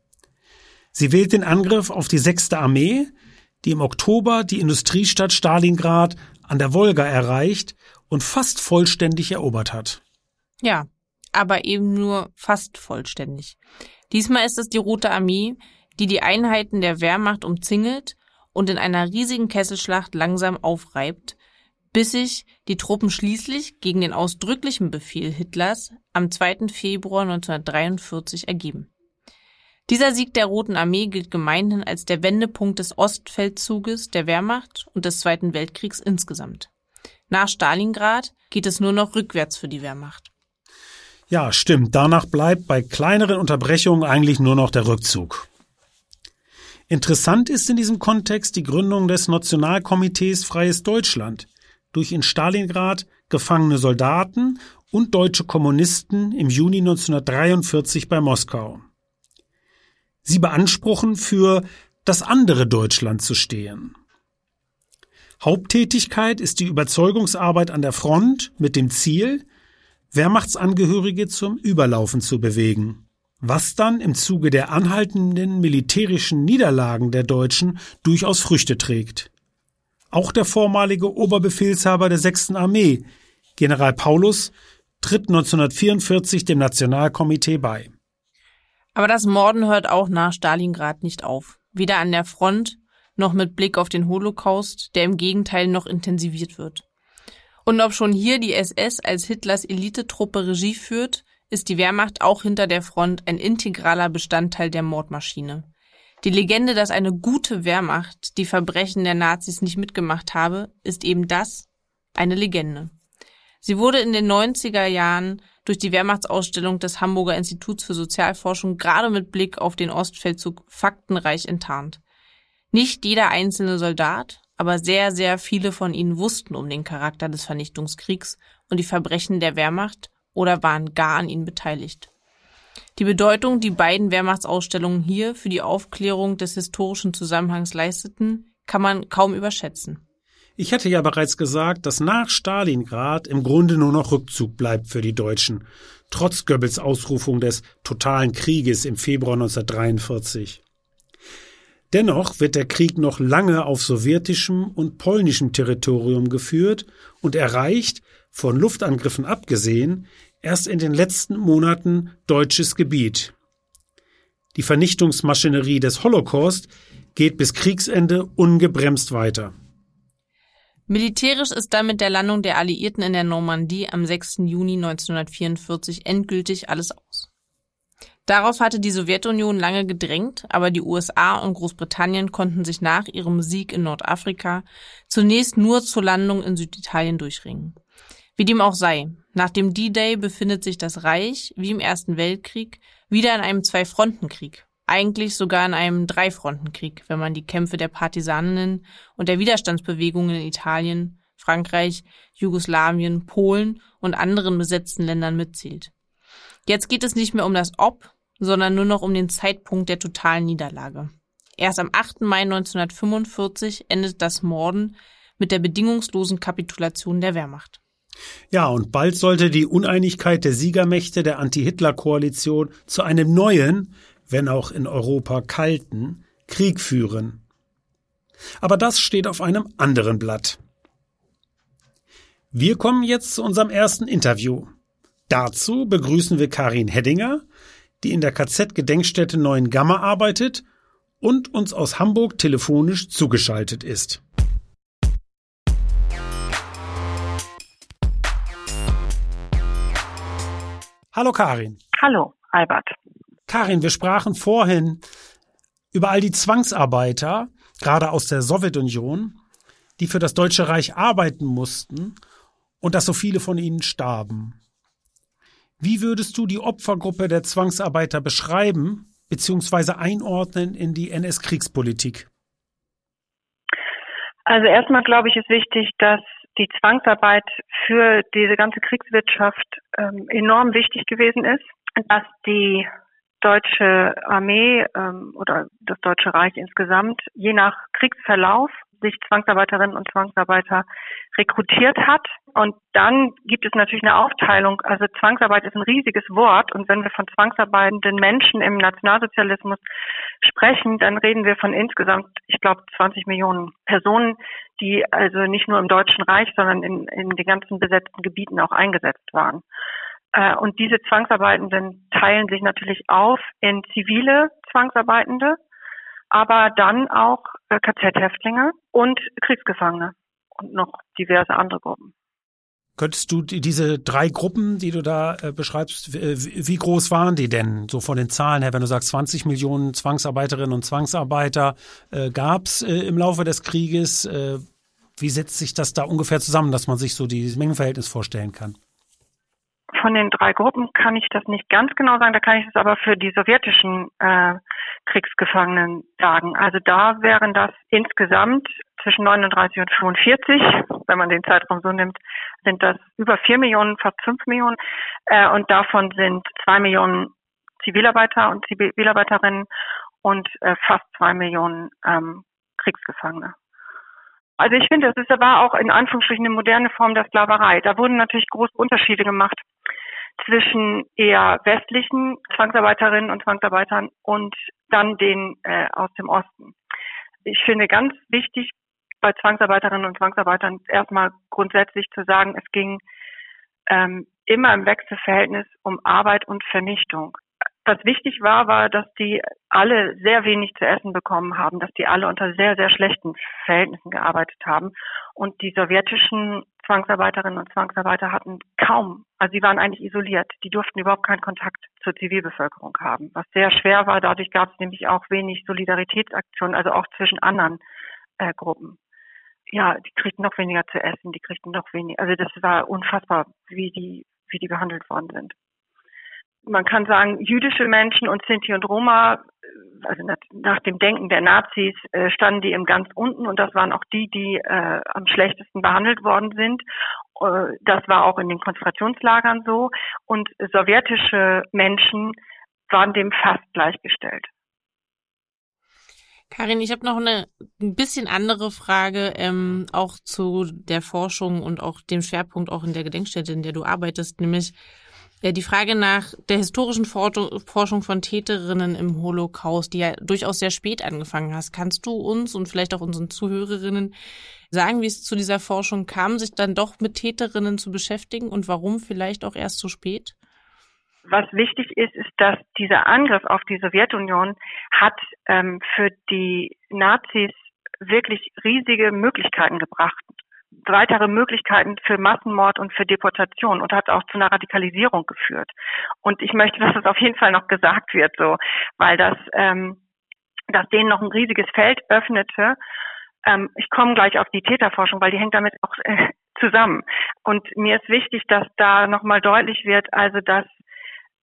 Sie wählt den Angriff auf die 6. Armee, die im Oktober die Industriestadt Stalingrad an der Wolga erreicht und fast vollständig erobert hat. Ja, aber eben nur fast vollständig. Diesmal ist es die Rote Armee, die die Einheiten der Wehrmacht umzingelt und in einer riesigen Kesselschlacht langsam aufreibt, bis sich die Truppen schließlich gegen den ausdrücklichen Befehl Hitlers am 2. Februar 1943 ergeben. Dieser Sieg der Roten Armee gilt gemeinhin als der Wendepunkt des Ostfeldzuges der Wehrmacht und des Zweiten Weltkriegs insgesamt. Nach Stalingrad geht es nur noch rückwärts für die Wehrmacht. Ja, stimmt. Danach bleibt bei kleineren Unterbrechungen eigentlich nur noch der Rückzug. Interessant ist in diesem Kontext die Gründung des Nationalkomitees Freies Deutschland durch in Stalingrad gefangene Soldaten und deutsche Kommunisten im Juni 1943 bei Moskau. Sie beanspruchen, für das andere Deutschland zu stehen. Haupttätigkeit ist die Überzeugungsarbeit an der Front mit dem Ziel, Wehrmachtsangehörige zum Überlaufen zu bewegen was dann im Zuge der anhaltenden militärischen Niederlagen der Deutschen durchaus Früchte trägt. Auch der vormalige Oberbefehlshaber der 6. Armee, General Paulus, tritt 1944 dem Nationalkomitee bei. Aber das Morden hört auch nach Stalingrad nicht auf. Weder an der Front noch mit Blick auf den Holocaust, der im Gegenteil noch intensiviert wird. Und ob schon hier die SS als Hitlers Elitetruppe Regie führt, ist die Wehrmacht auch hinter der Front ein integraler Bestandteil der Mordmaschine. Die Legende, dass eine gute Wehrmacht die Verbrechen der Nazis nicht mitgemacht habe, ist eben das, eine Legende. Sie wurde in den 90er Jahren durch die Wehrmachtsausstellung des Hamburger Instituts für Sozialforschung gerade mit Blick auf den Ostfeldzug faktenreich enttarnt. Nicht jeder einzelne Soldat, aber sehr, sehr viele von ihnen wussten um den Charakter des Vernichtungskriegs und die Verbrechen der Wehrmacht oder waren gar an ihnen beteiligt. Die Bedeutung, die beiden Wehrmachtsausstellungen hier für die Aufklärung des historischen Zusammenhangs leisteten, kann man kaum überschätzen. Ich hatte ja bereits gesagt, dass nach Stalingrad im Grunde nur noch Rückzug bleibt für die Deutschen, trotz Goebbels Ausrufung des totalen Krieges im Februar 1943. Dennoch wird der Krieg noch lange auf sowjetischem und polnischem Territorium geführt und erreicht, von Luftangriffen abgesehen, erst in den letzten Monaten deutsches Gebiet. Die Vernichtungsmaschinerie des Holocaust geht bis Kriegsende ungebremst weiter. Militärisch ist damit der Landung der Alliierten in der Normandie am 6. Juni 1944 endgültig alles aus. Darauf hatte die Sowjetunion lange gedrängt, aber die USA und Großbritannien konnten sich nach ihrem Sieg in Nordafrika zunächst nur zur Landung in Süditalien durchringen. Wie dem auch sei, nach dem D-Day befindet sich das Reich, wie im Ersten Weltkrieg, wieder in einem Zwei-Fronten-Krieg. Eigentlich sogar in einem Dreifrontenkrieg, wenn man die Kämpfe der Partisaninnen und der Widerstandsbewegungen in Italien, Frankreich, Jugoslawien, Polen und anderen besetzten Ländern mitzählt. Jetzt geht es nicht mehr um das Ob, sondern nur noch um den Zeitpunkt der totalen Niederlage. Erst am 8. Mai 1945 endet das Morden mit der bedingungslosen Kapitulation der Wehrmacht. Ja, und bald sollte die Uneinigkeit der Siegermächte der Anti-Hitler-Koalition zu einem neuen, wenn auch in Europa kalten, Krieg führen. Aber das steht auf einem anderen Blatt. Wir kommen jetzt zu unserem ersten Interview. Dazu begrüßen wir Karin Heddinger, die in der KZ-Gedenkstätte Neuen Gamma arbeitet und uns aus Hamburg telefonisch zugeschaltet ist. Hallo Karin. Hallo Albert. Karin, wir sprachen vorhin über all die Zwangsarbeiter, gerade aus der Sowjetunion, die für das Deutsche Reich arbeiten mussten und dass so viele von ihnen starben. Wie würdest du die Opfergruppe der Zwangsarbeiter beschreiben bzw. einordnen in die NS-Kriegspolitik? Also erstmal glaube ich, ist wichtig, dass die Zwangsarbeit für diese ganze Kriegswirtschaft ähm, enorm wichtig gewesen ist, dass die deutsche Armee ähm, oder das Deutsche Reich insgesamt je nach Kriegsverlauf sich Zwangsarbeiterinnen und Zwangsarbeiter rekrutiert hat. Und dann gibt es natürlich eine Aufteilung. Also Zwangsarbeit ist ein riesiges Wort. Und wenn wir von zwangsarbeitenden Menschen im Nationalsozialismus sprechen, dann reden wir von insgesamt, ich glaube, 20 Millionen Personen, die also nicht nur im Deutschen Reich, sondern in, in den ganzen besetzten Gebieten auch eingesetzt waren. Äh, und diese Zwangsarbeitenden teilen sich natürlich auf in zivile Zwangsarbeitende, aber dann auch äh, KZ-Häftlinge und Kriegsgefangene und noch diverse andere Gruppen. Könntest du diese drei Gruppen, die du da äh, beschreibst, wie groß waren die denn so von den Zahlen her, wenn du sagst 20 Millionen Zwangsarbeiterinnen und Zwangsarbeiter äh, gab es äh, im Laufe des Krieges? Äh, wie setzt sich das da ungefähr zusammen, dass man sich so dieses Mengenverhältnis vorstellen kann? Von den drei Gruppen kann ich das nicht ganz genau sagen, da kann ich es aber für die sowjetischen äh, Kriegsgefangenen sagen. Also da wären das insgesamt zwischen 39 und 45, wenn man den Zeitraum so nimmt, sind das über vier Millionen, fast fünf Millionen. Äh, und davon sind zwei Millionen Zivilarbeiter und Zivilarbeiterinnen und äh, fast zwei Millionen ähm, Kriegsgefangene. Also ich finde, es ist aber auch in Anführungsstrichen eine moderne Form der Sklaverei. Da wurden natürlich große Unterschiede gemacht zwischen eher westlichen Zwangsarbeiterinnen und Zwangsarbeitern und dann den äh, aus dem Osten. Ich finde ganz wichtig bei Zwangsarbeiterinnen und Zwangsarbeitern erstmal grundsätzlich zu sagen, es ging ähm, immer im Wechselverhältnis um Arbeit und Vernichtung. Was wichtig war, war, dass die alle sehr wenig zu essen bekommen haben, dass die alle unter sehr, sehr schlechten Verhältnissen gearbeitet haben. Und die sowjetischen Zwangsarbeiterinnen und Zwangsarbeiter hatten kaum, also sie waren eigentlich isoliert. Die durften überhaupt keinen Kontakt zur Zivilbevölkerung haben, was sehr schwer war. Dadurch gab es nämlich auch wenig Solidaritätsaktionen, also auch zwischen anderen äh, Gruppen. Ja, die kriegten noch weniger zu essen, die kriegten noch weniger. Also das war unfassbar, wie die, wie die behandelt worden sind man kann sagen, jüdische Menschen und Sinti und Roma, äh, also nach, dem Denken der Nazis, äh, standen die im ganz unten und das waren auch die, die äh, am schlechtesten behandelt worden sind. Äh, das war auch in den Konzentrationslagern so. Und sowjetische Menschen waren dem fast gleichgestellt. Karin, ich habe noch eine ein bisschen andere Frage, ähm, auch zu der Forschung und auch dem Schwerpunkt auch in der Gedenkstätte, in der du arbeitest, nämlich ja, die Frage nach der historischen Forschung von Täterinnen im Holocaust, die ja durchaus sehr spät angefangen hast, kannst du uns und vielleicht auch unseren Zuhörerinnen sagen, wie es zu dieser Forschung kam, sich dann doch mit Täterinnen zu beschäftigen und warum vielleicht auch erst so spät? Was wichtig ist, ist, dass dieser Angriff auf die Sowjetunion hat ähm, für die Nazis wirklich riesige Möglichkeiten gebracht weitere Möglichkeiten für Massenmord und für Deportation und hat auch zu einer Radikalisierung geführt. Und ich möchte, *laughs* dass es auf jeden Fall noch gesagt wird, so, weil das, ähm, dass denen noch ein riesiges Feld öffnete. Ähm, ich komme gleich auf die Täterforschung, weil die hängt damit auch äh, zusammen. Und mir ist wichtig, dass da nochmal deutlich wird, also dass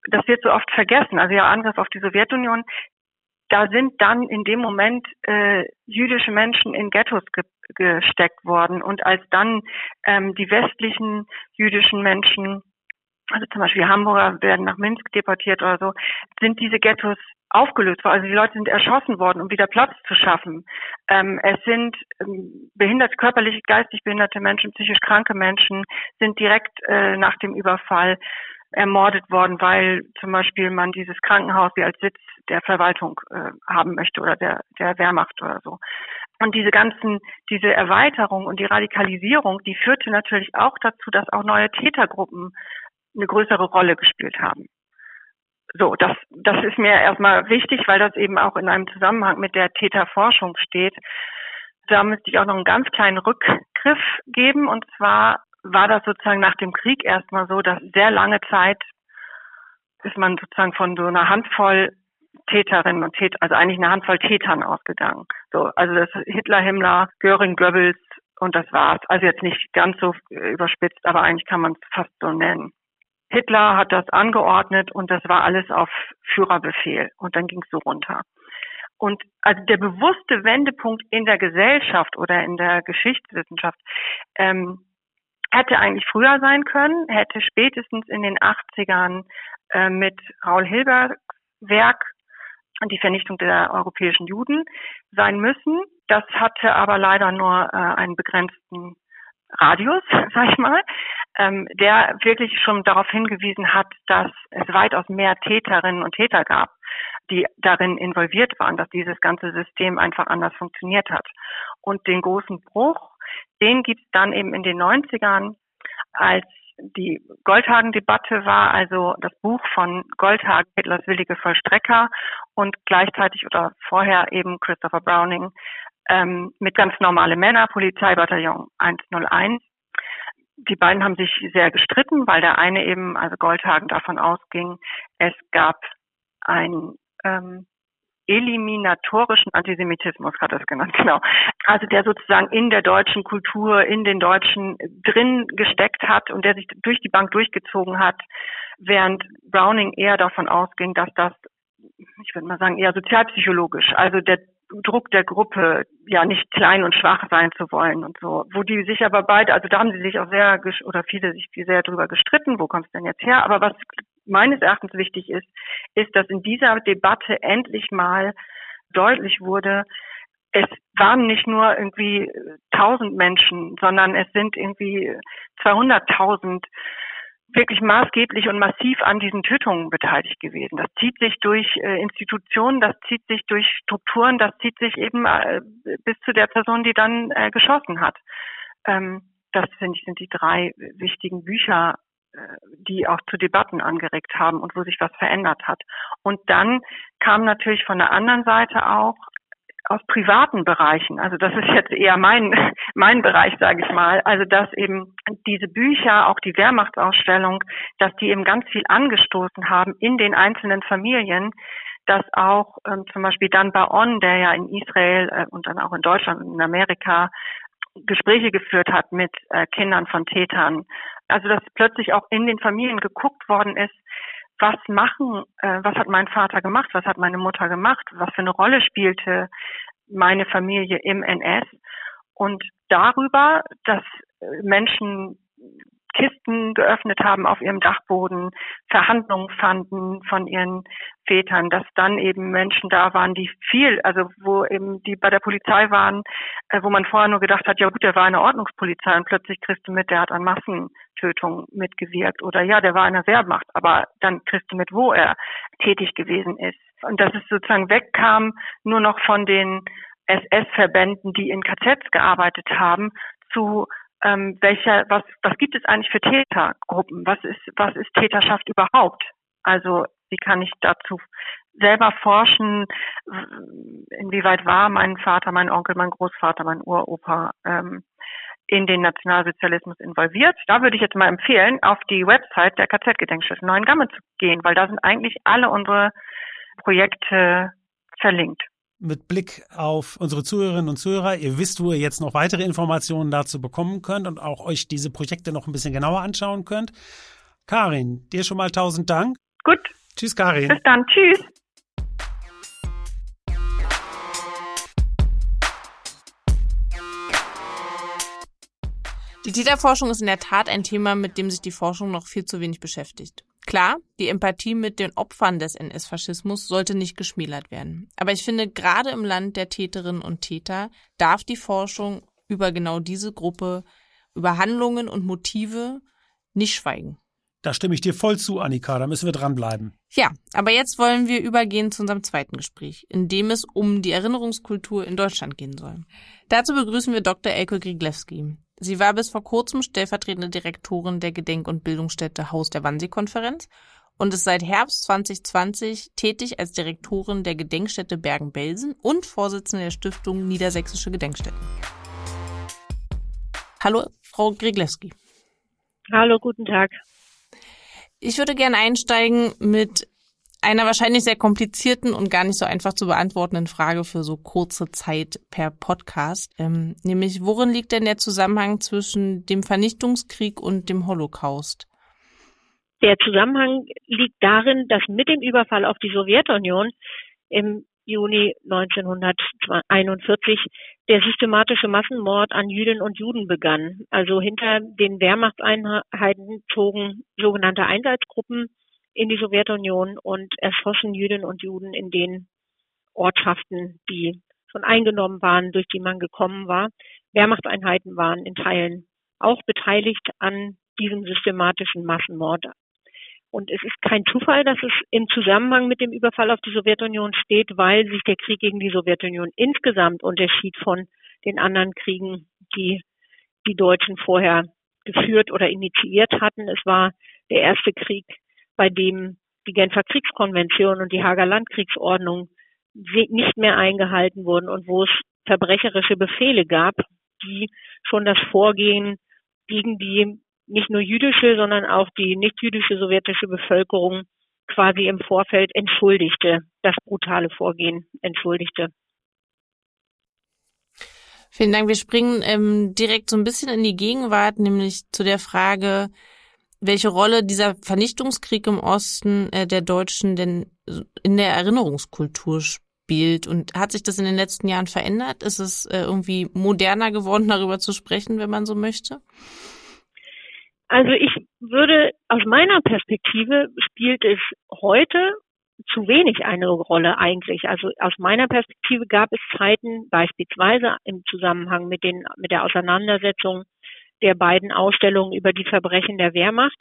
das wird so oft vergessen. Also ja, Angriff auf die Sowjetunion, da sind dann in dem Moment äh, jüdische Menschen in Ghettos ge gesteckt worden. Und als dann ähm, die westlichen jüdischen Menschen, also zum Beispiel Hamburger werden nach Minsk deportiert oder so, sind diese Ghettos aufgelöst worden. Also die Leute sind erschossen worden, um wieder Platz zu schaffen. Ähm, es sind ähm, behindert, körperlich, geistig behinderte Menschen, psychisch kranke Menschen sind direkt äh, nach dem Überfall ermordet worden, weil zum Beispiel man dieses Krankenhaus wie als Sitz der Verwaltung äh, haben möchte oder der, der Wehrmacht oder so. Und diese ganzen, diese Erweiterung und die Radikalisierung, die führte natürlich auch dazu, dass auch neue Tätergruppen eine größere Rolle gespielt haben. So, das, das ist mir erstmal wichtig, weil das eben auch in einem Zusammenhang mit der Täterforschung steht. Da müsste ich auch noch einen ganz kleinen Rückgriff geben. Und zwar war das sozusagen nach dem Krieg erstmal so, dass sehr lange Zeit ist man sozusagen von so einer Handvoll Täterinnen und Täter, also eigentlich eine Handvoll Tätern ausgegangen. So, also das Hitler, Himmler, Göring, Goebbels und das war's. Also jetzt nicht ganz so überspitzt, aber eigentlich kann man es fast so nennen. Hitler hat das angeordnet und das war alles auf Führerbefehl und dann ging es so runter. Und also der bewusste Wendepunkt in der Gesellschaft oder in der Geschichtswissenschaft ähm, hätte eigentlich früher sein können, hätte spätestens in den 80ern äh, mit Raul Hilbergs Werk die Vernichtung der europäischen Juden sein müssen. Das hatte aber leider nur äh, einen begrenzten Radius, *laughs* sag ich mal, ähm, der wirklich schon darauf hingewiesen hat, dass es weitaus mehr Täterinnen und Täter gab, die darin involviert waren, dass dieses ganze System einfach anders funktioniert hat. Und den großen Bruch, den gibt es dann eben in den 90ern, als die Goldhagen-Debatte war, also das Buch von Goldhagen, Hitlers willige Vollstrecker und gleichzeitig oder vorher eben Christopher Browning ähm, mit ganz normale Männer, Polizeibataillon 101. Die beiden haben sich sehr gestritten, weil der eine eben, also Goldhagen, davon ausging, es gab ein ähm, eliminatorischen Antisemitismus hat er es genannt, *laughs* genau. Also der sozusagen in der deutschen Kultur, in den Deutschen drin gesteckt hat und der sich durch die Bank durchgezogen hat, während Browning eher davon ausging, dass das, ich würde mal sagen, eher sozialpsychologisch, also der Druck der Gruppe, ja nicht klein und schwach sein zu wollen und so. Wo die sich aber beide, also da haben sie sich auch sehr oder viele sich sehr drüber gestritten, wo kommt es denn jetzt her? Aber was meines Erachtens wichtig ist, ist, dass in dieser Debatte endlich mal deutlich wurde, es waren nicht nur irgendwie tausend Menschen, sondern es sind irgendwie 200.000 wirklich maßgeblich und massiv an diesen Tötungen beteiligt gewesen. Das zieht sich durch äh, Institutionen, das zieht sich durch Strukturen, das zieht sich eben äh, bis zu der Person, die dann äh, geschossen hat. Ähm, das finde ich sind die drei wichtigen Bücher, äh, die auch zu Debatten angeregt haben und wo sich was verändert hat. Und dann kam natürlich von der anderen Seite auch aus privaten Bereichen, also das ist jetzt eher mein, *laughs* mein Bereich, sage ich mal, also dass eben diese Bücher, auch die Wehrmachtsausstellung, dass die eben ganz viel angestoßen haben in den einzelnen Familien, dass auch ähm, zum Beispiel Dan Baon, der ja in Israel äh, und dann auch in Deutschland und in Amerika Gespräche geführt hat mit äh, Kindern von Tätern, also dass plötzlich auch in den Familien geguckt worden ist, was machen, äh, was hat mein Vater gemacht, was hat meine Mutter gemacht, was für eine Rolle spielte meine Familie im NS und darüber, dass Menschen Kisten geöffnet haben auf ihrem Dachboden, Verhandlungen fanden von ihren Vätern, dass dann eben Menschen da waren, die viel, also wo eben die bei der Polizei waren, äh, wo man vorher nur gedacht hat, ja gut, der war in der Ordnungspolizei und plötzlich kriegst du mit, der hat an Massentötungen mitgewirkt oder ja, der war in der Wehrmacht, aber dann kriegst du mit, wo er tätig gewesen ist. Und dass es sozusagen wegkam, nur noch von den SS-Verbänden, die in KZs gearbeitet haben, zu ähm, welcher, was, was gibt es eigentlich für Tätergruppen? Was ist, was ist Täterschaft überhaupt? Also wie kann ich dazu selber forschen? Inwieweit war mein Vater, mein Onkel, mein Großvater, mein Uropa ähm, in den Nationalsozialismus involviert? Da würde ich jetzt mal empfehlen, auf die Website der KZ-Gedenkstätte Neuengamme zu gehen, weil da sind eigentlich alle unsere Projekte verlinkt mit Blick auf unsere Zuhörerinnen und Zuhörer. Ihr wisst, wo ihr jetzt noch weitere Informationen dazu bekommen könnt und auch euch diese Projekte noch ein bisschen genauer anschauen könnt. Karin, dir schon mal tausend Dank. Gut. Tschüss, Karin. Bis dann. Tschüss. Die Täterforschung ist in der Tat ein Thema, mit dem sich die Forschung noch viel zu wenig beschäftigt. Klar, die Empathie mit den Opfern des NS-Faschismus sollte nicht geschmälert werden. Aber ich finde, gerade im Land der Täterinnen und Täter darf die Forschung über genau diese Gruppe, über Handlungen und Motive nicht schweigen. Da stimme ich dir voll zu, Annika, da müssen wir dranbleiben. Ja, aber jetzt wollen wir übergehen zu unserem zweiten Gespräch, in dem es um die Erinnerungskultur in Deutschland gehen soll. Dazu begrüßen wir Dr. Elke Griglewski. Sie war bis vor kurzem stellvertretende Direktorin der Gedenk- und Bildungsstätte Haus der Wannsee-Konferenz und ist seit Herbst 2020 tätig als Direktorin der Gedenkstätte Bergen-Belsen und Vorsitzende der Stiftung Niedersächsische Gedenkstätten. Hallo, Frau Griglewski. Hallo, guten Tag. Ich würde gerne einsteigen mit einer wahrscheinlich sehr komplizierten und gar nicht so einfach zu beantwortenden Frage für so kurze Zeit per Podcast, ähm, nämlich worin liegt denn der Zusammenhang zwischen dem Vernichtungskrieg und dem Holocaust? Der Zusammenhang liegt darin, dass mit dem Überfall auf die Sowjetunion im Juni 1941 der systematische Massenmord an Jüdinnen und Juden begann. Also hinter den Wehrmachtseinheiten zogen sogenannte Einsatzgruppen in die Sowjetunion und erschossen Jüdinnen und Juden in den Ortschaften, die schon eingenommen waren, durch die man gekommen war. Wehrmachtseinheiten waren in Teilen auch beteiligt an diesem systematischen Massenmord. Und es ist kein Zufall, dass es im Zusammenhang mit dem Überfall auf die Sowjetunion steht, weil sich der Krieg gegen die Sowjetunion insgesamt unterschied von den anderen Kriegen, die die Deutschen vorher geführt oder initiiert hatten. Es war der erste Krieg, bei dem die Genfer Kriegskonvention und die Hager Landkriegsordnung nicht mehr eingehalten wurden und wo es verbrecherische Befehle gab, die schon das Vorgehen gegen die nicht nur jüdische, sondern auch die nicht-jüdische sowjetische Bevölkerung quasi im Vorfeld entschuldigte, das brutale Vorgehen entschuldigte. Vielen Dank. Wir springen ähm, direkt so ein bisschen in die Gegenwart, nämlich zu der Frage, welche Rolle dieser Vernichtungskrieg im Osten äh, der Deutschen denn in der Erinnerungskultur spielt. Und hat sich das in den letzten Jahren verändert? Ist es äh, irgendwie moderner geworden, darüber zu sprechen, wenn man so möchte? Also ich würde aus meiner Perspektive spielt es heute zu wenig eine Rolle eigentlich. Also aus meiner Perspektive gab es Zeiten beispielsweise im Zusammenhang mit den mit der Auseinandersetzung der beiden Ausstellungen über die Verbrechen der Wehrmacht,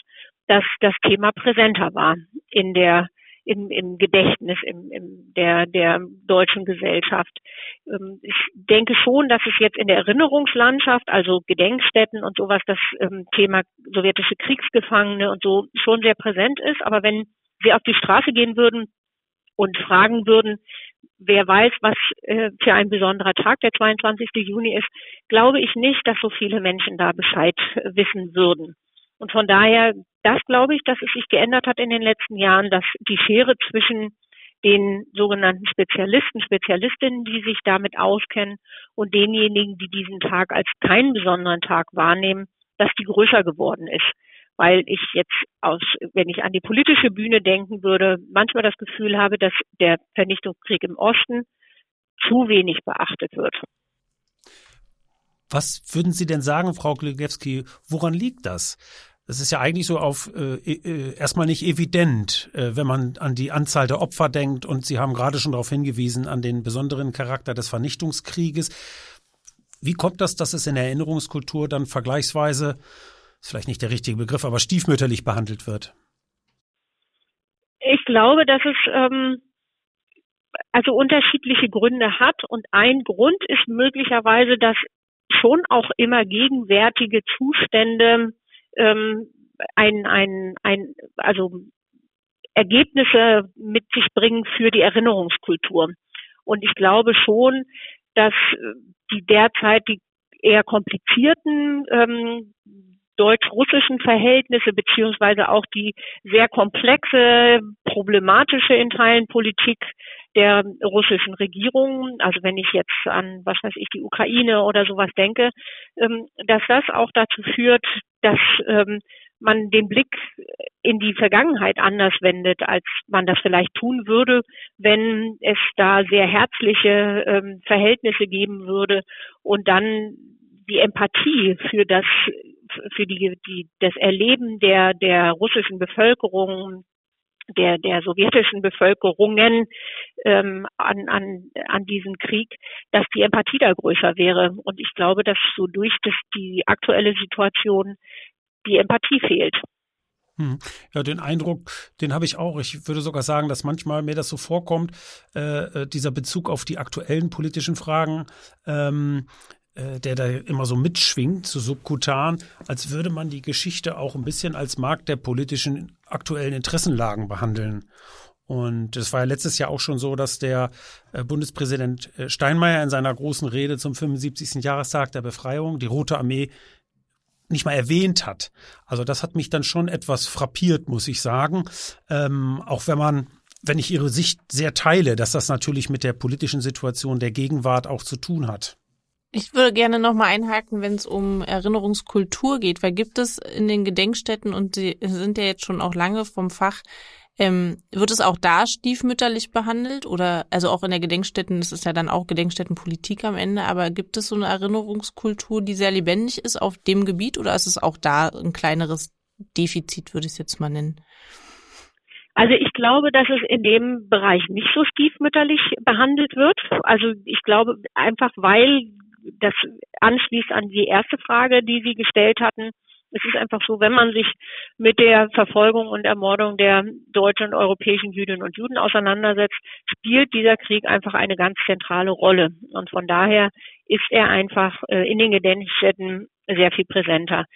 dass das Thema präsenter war in der im, im Gedächtnis im, im der, der deutschen Gesellschaft. Ähm, ich denke schon, dass es jetzt in der Erinnerungslandschaft, also Gedenkstätten und sowas, das ähm, Thema sowjetische Kriegsgefangene und so schon sehr präsent ist. Aber wenn wir auf die Straße gehen würden und fragen würden, wer weiß, was äh, für ein besonderer Tag der 22. Juni ist, glaube ich nicht, dass so viele Menschen da Bescheid wissen würden. Und von daher, das glaube ich, dass es sich geändert hat in den letzten Jahren, dass die Schere zwischen den sogenannten Spezialisten, Spezialistinnen, die sich damit auskennen und denjenigen, die diesen Tag als keinen besonderen Tag wahrnehmen, dass die größer geworden ist. Weil ich jetzt aus, wenn ich an die politische Bühne denken würde, manchmal das Gefühl habe, dass der Vernichtungskrieg im Osten zu wenig beachtet wird. Was würden Sie denn sagen, Frau Glegewski, woran liegt das? Das ist ja eigentlich so auf äh, äh, erstmal nicht evident, äh, wenn man an die Anzahl der Opfer denkt. Und Sie haben gerade schon darauf hingewiesen, an den besonderen Charakter des Vernichtungskrieges. Wie kommt das, dass es in der Erinnerungskultur dann vergleichsweise, ist vielleicht nicht der richtige Begriff, aber stiefmütterlich behandelt wird? Ich glaube, dass es ähm, also unterschiedliche Gründe hat. Und ein Grund ist möglicherweise, dass schon auch immer gegenwärtige Zustände ähm, ein, ein, ein, also Ergebnisse mit sich bringen für die Erinnerungskultur. Und ich glaube schon, dass äh, die derzeit die eher komplizierten ähm, deutsch-russischen Verhältnisse beziehungsweise auch die sehr komplexe, problematische in Teilen Politik der russischen Regierung, also wenn ich jetzt an, was weiß ich, die Ukraine oder sowas denke, ähm, dass das auch dazu führt, dass ähm, man den Blick in die Vergangenheit anders wendet, als man das vielleicht tun würde, wenn es da sehr herzliche ähm, Verhältnisse geben würde und dann die Empathie für das für die, die, das Erleben der, der russischen Bevölkerung, der, der sowjetischen Bevölkerungen ähm, an, an, an diesen Krieg, dass die Empathie da größer wäre. Und ich glaube, dass so durch das, die aktuelle Situation die Empathie fehlt. Hm. Ja, den Eindruck, den habe ich auch. Ich würde sogar sagen, dass manchmal mir das so vorkommt, äh, äh dieser Bezug auf die aktuellen politischen Fragen, ähm, äh, der da immer so mitschwingt, so subkutan, als würde man die Geschichte auch ein bisschen als Markt der politischen aktuellen Interessenlagen behandeln. Und es war ja letztes Jahr auch schon so, dass der äh, Bundespräsident äh, Steinmeier in seiner großen Rede zum 75. Jahrestag der Befreiung die Rote Armee nicht mal erwähnt hat. Also das hat mich dann schon etwas frappiert, muss ich sagen. Ähm, auch wenn man, wenn ich Ihre Sicht sehr teile, dass das natürlich mit der politischen Situation der Gegenwart auch zu tun hat. Ich würde gerne nochmal einhaken, wenn es um Erinnerungskultur geht, weil gibt es in den Gedenkstätten, und sie sind ja jetzt schon auch lange vom Fach, ähm, wird es auch da stiefmütterlich behandelt? Oder also auch in der Gedenkstätten, das ist ja dann auch Gedenkstättenpolitik am Ende, aber gibt es so eine Erinnerungskultur, die sehr lebendig ist auf dem Gebiet oder ist es auch da ein kleineres Defizit, würde ich es jetzt mal nennen? Also ich glaube, dass es in dem Bereich nicht so stiefmütterlich behandelt wird. Also ich glaube einfach, weil das anschließt an die erste Frage, die Sie gestellt hatten. Es ist einfach so, wenn man sich mit der Verfolgung und Ermordung der deutschen und europäischen Jüdinnen und Juden auseinandersetzt, spielt dieser Krieg einfach eine ganz zentrale Rolle. Und von daher ist er einfach äh, in den Gedenkstätten sehr viel präsenter.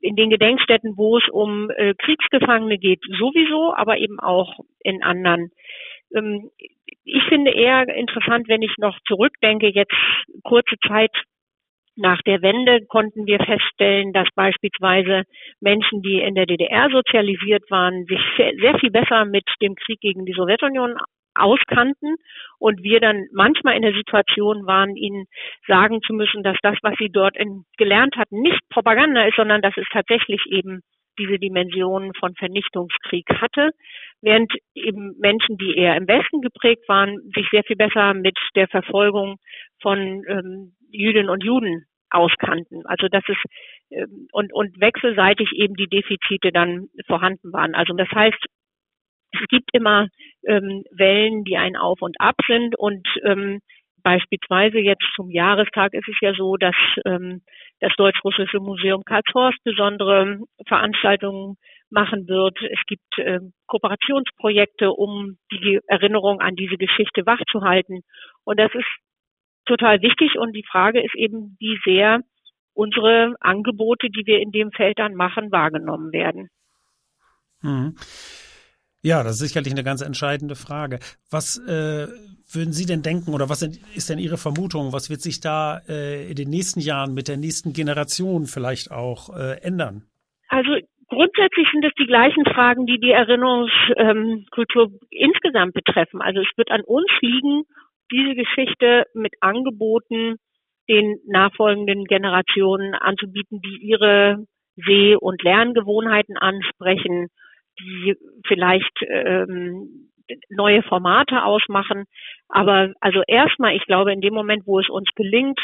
In den Gedenkstätten, wo es um äh, Kriegsgefangene geht, sowieso, aber eben auch in anderen ähm, ich finde eher interessant, wenn ich noch zurückdenke, jetzt kurze Zeit nach der Wende konnten wir feststellen, dass beispielsweise Menschen, die in der DDR sozialisiert waren, sich sehr viel besser mit dem Krieg gegen die Sowjetunion auskannten und wir dann manchmal in der Situation waren, ihnen sagen zu müssen, dass das, was sie dort in, gelernt hatten, nicht Propaganda ist, sondern dass es tatsächlich eben diese Dimension von Vernichtungskrieg hatte, während eben Menschen, die eher im Westen geprägt waren, sich sehr viel besser mit der Verfolgung von ähm, Jüdinnen und Juden auskannten. Also dass es ähm, und, und wechselseitig eben die Defizite dann vorhanden waren. Also das heißt, es gibt immer ähm, Wellen, die ein Auf und Ab sind und ähm, beispielsweise jetzt zum Jahrestag ist es ja so, dass ähm, das Deutsch-Russische Museum Karlshorst besondere Veranstaltungen machen wird. Es gibt äh, Kooperationsprojekte, um die Erinnerung an diese Geschichte wachzuhalten. Und das ist total wichtig. Und die Frage ist eben, wie sehr unsere Angebote, die wir in dem Feld dann machen, wahrgenommen werden. Mhm. Ja, das ist sicherlich eine ganz entscheidende Frage. Was äh, würden Sie denn denken oder was ist denn Ihre Vermutung? Was wird sich da äh, in den nächsten Jahren mit der nächsten Generation vielleicht auch äh, ändern? Also grundsätzlich sind es die gleichen Fragen, die die Erinnerungskultur ähm, insgesamt betreffen. Also es wird an uns liegen, diese Geschichte mit Angeboten den nachfolgenden Generationen anzubieten, die ihre Seh- und Lerngewohnheiten ansprechen die vielleicht ähm, neue Formate ausmachen. Aber also erstmal, ich glaube, in dem Moment, wo es uns gelingt,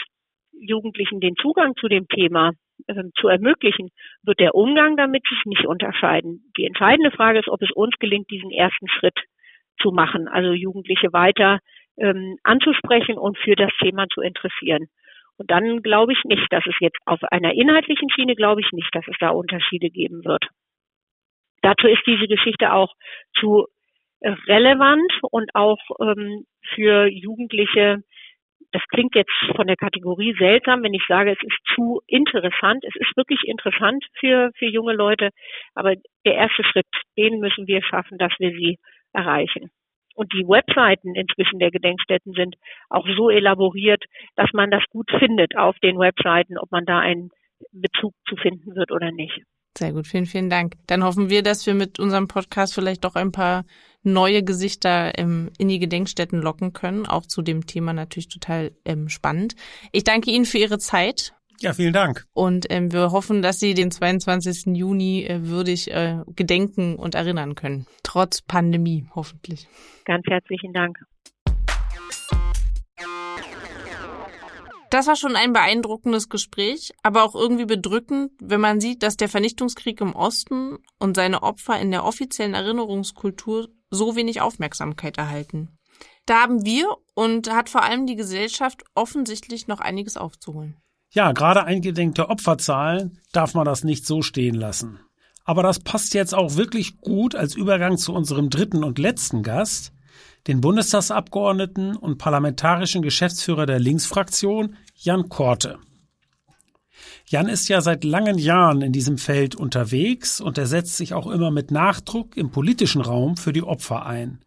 Jugendlichen den Zugang zu dem Thema äh, zu ermöglichen, wird der Umgang damit sich nicht unterscheiden. Die entscheidende Frage ist, ob es uns gelingt, diesen ersten Schritt zu machen, also Jugendliche weiter ähm, anzusprechen und für das Thema zu interessieren. Und dann glaube ich nicht, dass es jetzt auf einer inhaltlichen Schiene, glaube ich nicht, dass es da Unterschiede geben wird. Dazu ist diese Geschichte auch zu relevant und auch ähm, für Jugendliche, das klingt jetzt von der Kategorie seltsam, wenn ich sage, es ist zu interessant. Es ist wirklich interessant für, für junge Leute, aber der erste Schritt, den müssen wir schaffen, dass wir sie erreichen. Und die Webseiten inzwischen der Gedenkstätten sind auch so elaboriert, dass man das gut findet auf den Webseiten, ob man da einen Bezug zu finden wird oder nicht. Sehr gut, vielen, vielen Dank. Dann hoffen wir, dass wir mit unserem Podcast vielleicht doch ein paar neue Gesichter ähm, in die Gedenkstätten locken können. Auch zu dem Thema natürlich total ähm, spannend. Ich danke Ihnen für Ihre Zeit. Ja, vielen Dank. Und ähm, wir hoffen, dass Sie den 22. Juni äh, würdig äh, gedenken und erinnern können. Trotz Pandemie, hoffentlich. Ganz herzlichen Dank. Das war schon ein beeindruckendes Gespräch, aber auch irgendwie bedrückend, wenn man sieht, dass der Vernichtungskrieg im Osten und seine Opfer in der offiziellen Erinnerungskultur so wenig Aufmerksamkeit erhalten. Da haben wir und hat vor allem die Gesellschaft offensichtlich noch einiges aufzuholen. Ja, gerade eingedenk der Opferzahlen darf man das nicht so stehen lassen. Aber das passt jetzt auch wirklich gut als Übergang zu unserem dritten und letzten Gast, den Bundestagsabgeordneten und parlamentarischen Geschäftsführer der Linksfraktion, Jan Korte. Jan ist ja seit langen Jahren in diesem Feld unterwegs und er setzt sich auch immer mit Nachdruck im politischen Raum für die Opfer ein.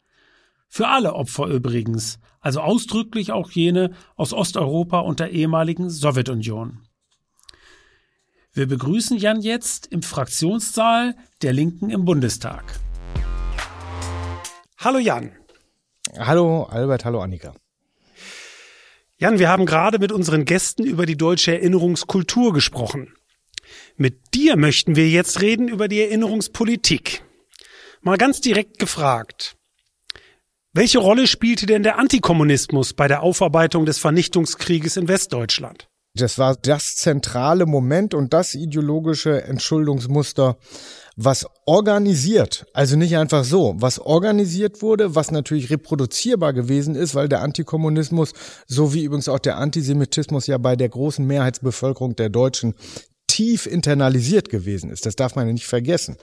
Für alle Opfer übrigens, also ausdrücklich auch jene aus Osteuropa und der ehemaligen Sowjetunion. Wir begrüßen Jan jetzt im Fraktionssaal der Linken im Bundestag. Hallo Jan. Hallo Albert, hallo Annika. Jan, wir haben gerade mit unseren Gästen über die deutsche Erinnerungskultur gesprochen. Mit dir möchten wir jetzt reden über die Erinnerungspolitik. Mal ganz direkt gefragt. Welche Rolle spielte denn der Antikommunismus bei der Aufarbeitung des Vernichtungskrieges in Westdeutschland? Das war das zentrale Moment und das ideologische Entschuldungsmuster, was organisiert, also nicht einfach so, was organisiert wurde, was natürlich reproduzierbar gewesen ist, weil der Antikommunismus, so wie übrigens auch der Antisemitismus ja bei der großen Mehrheitsbevölkerung der Deutschen tief internalisiert gewesen ist. Das darf man ja nicht vergessen.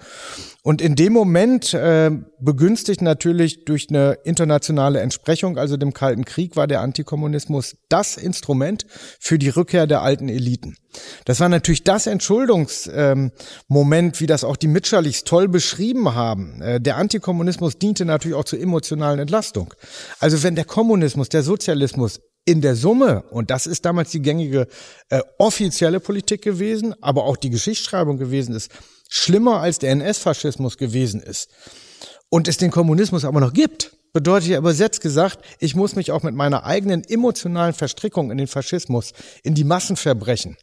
Und in dem Moment, äh, begünstigt natürlich durch eine internationale Entsprechung, also dem Kalten Krieg, war der Antikommunismus das Instrument für die Rückkehr der alten Eliten. Das war natürlich das Entschuldungsmoment, ähm, wie das auch die Mitscherlichs toll beschrieben haben. Äh, der Antikommunismus diente natürlich auch zur emotionalen Entlastung. Also wenn der Kommunismus, der Sozialismus in der Summe, und das ist damals die gängige äh, offizielle Politik gewesen, aber auch die Geschichtsschreibung gewesen ist, schlimmer als der NS-Faschismus gewesen ist und es den Kommunismus aber noch gibt, bedeutet ja übersetzt gesagt, ich muss mich auch mit meiner eigenen emotionalen Verstrickung in den Faschismus, in die Massenverbrechen,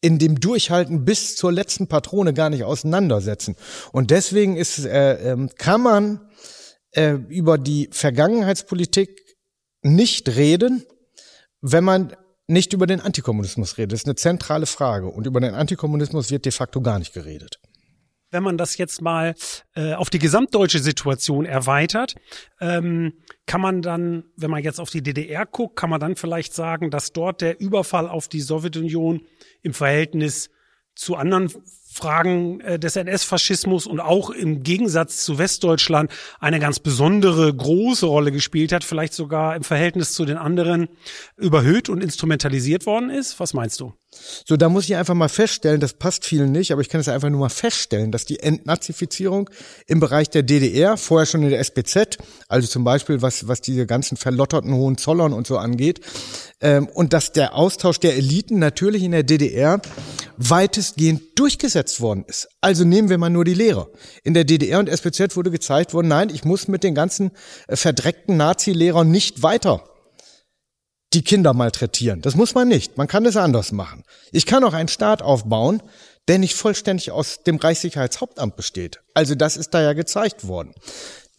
in dem Durchhalten bis zur letzten Patrone gar nicht auseinandersetzen. Und deswegen ist, äh, äh, kann man äh, über die Vergangenheitspolitik nicht reden, wenn man nicht über den Antikommunismus redet. Ist eine zentrale Frage. Und über den Antikommunismus wird de facto gar nicht geredet. Wenn man das jetzt mal äh, auf die gesamtdeutsche Situation erweitert, ähm, kann man dann, wenn man jetzt auf die DDR guckt, kann man dann vielleicht sagen, dass dort der Überfall auf die Sowjetunion im Verhältnis zu anderen Fragen äh, des NS-Faschismus und auch im Gegensatz zu Westdeutschland eine ganz besondere große Rolle gespielt hat, vielleicht sogar im Verhältnis zu den anderen überhöht und instrumentalisiert worden ist. Was meinst du? So, da muss ich einfach mal feststellen, das passt vielen nicht, aber ich kann es einfach nur mal feststellen, dass die Entnazifizierung im Bereich der DDR, vorher schon in der SPZ, also zum Beispiel was, was diese ganzen verlotterten Hohenzollern und so angeht, ähm, und dass der Austausch der Eliten natürlich in der DDR weitestgehend durchgesetzt worden ist. Also nehmen wir mal nur die Lehre. In der DDR und SPZ wurde gezeigt worden, nein, ich muss mit den ganzen äh, verdreckten Nazi-Lehrern nicht weiter die Kinder malträtieren. Das muss man nicht. Man kann es anders machen. Ich kann auch einen Staat aufbauen, der nicht vollständig aus dem Reichssicherheitshauptamt besteht. Also das ist da ja gezeigt worden.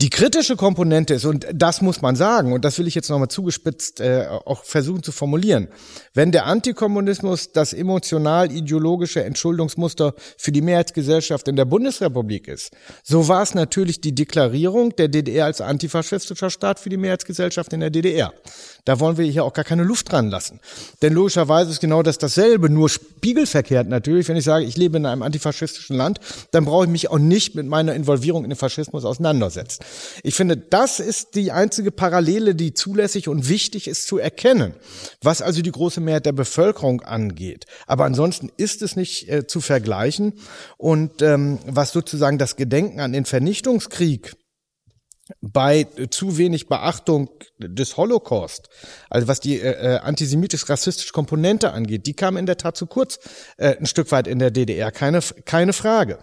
Die kritische Komponente ist, und das muss man sagen, und das will ich jetzt nochmal zugespitzt äh, auch versuchen zu formulieren, wenn der Antikommunismus das emotional-ideologische Entschuldungsmuster für die Mehrheitsgesellschaft in der Bundesrepublik ist, so war es natürlich die Deklarierung der DDR als antifaschistischer Staat für die Mehrheitsgesellschaft in der DDR. Da wollen wir hier auch gar keine Luft dran lassen. Denn logischerweise ist genau das dasselbe, nur spiegelverkehrt natürlich. Wenn ich sage, ich lebe in einem antifaschistischen Land, dann brauche ich mich auch nicht mit meiner Involvierung in den Faschismus auseinandersetzen. Ich finde, das ist die einzige Parallele, die zulässig und wichtig ist zu erkennen, was also die große Mehrheit der Bevölkerung angeht. Aber ansonsten ist es nicht äh, zu vergleichen. Und ähm, was sozusagen das Gedenken an den Vernichtungskrieg bei zu wenig Beachtung des Holocaust, also was die äh, äh, antisemitisch-rassistische Komponente angeht, die kam in der Tat zu kurz äh, ein Stück weit in der DDR, keine, keine Frage.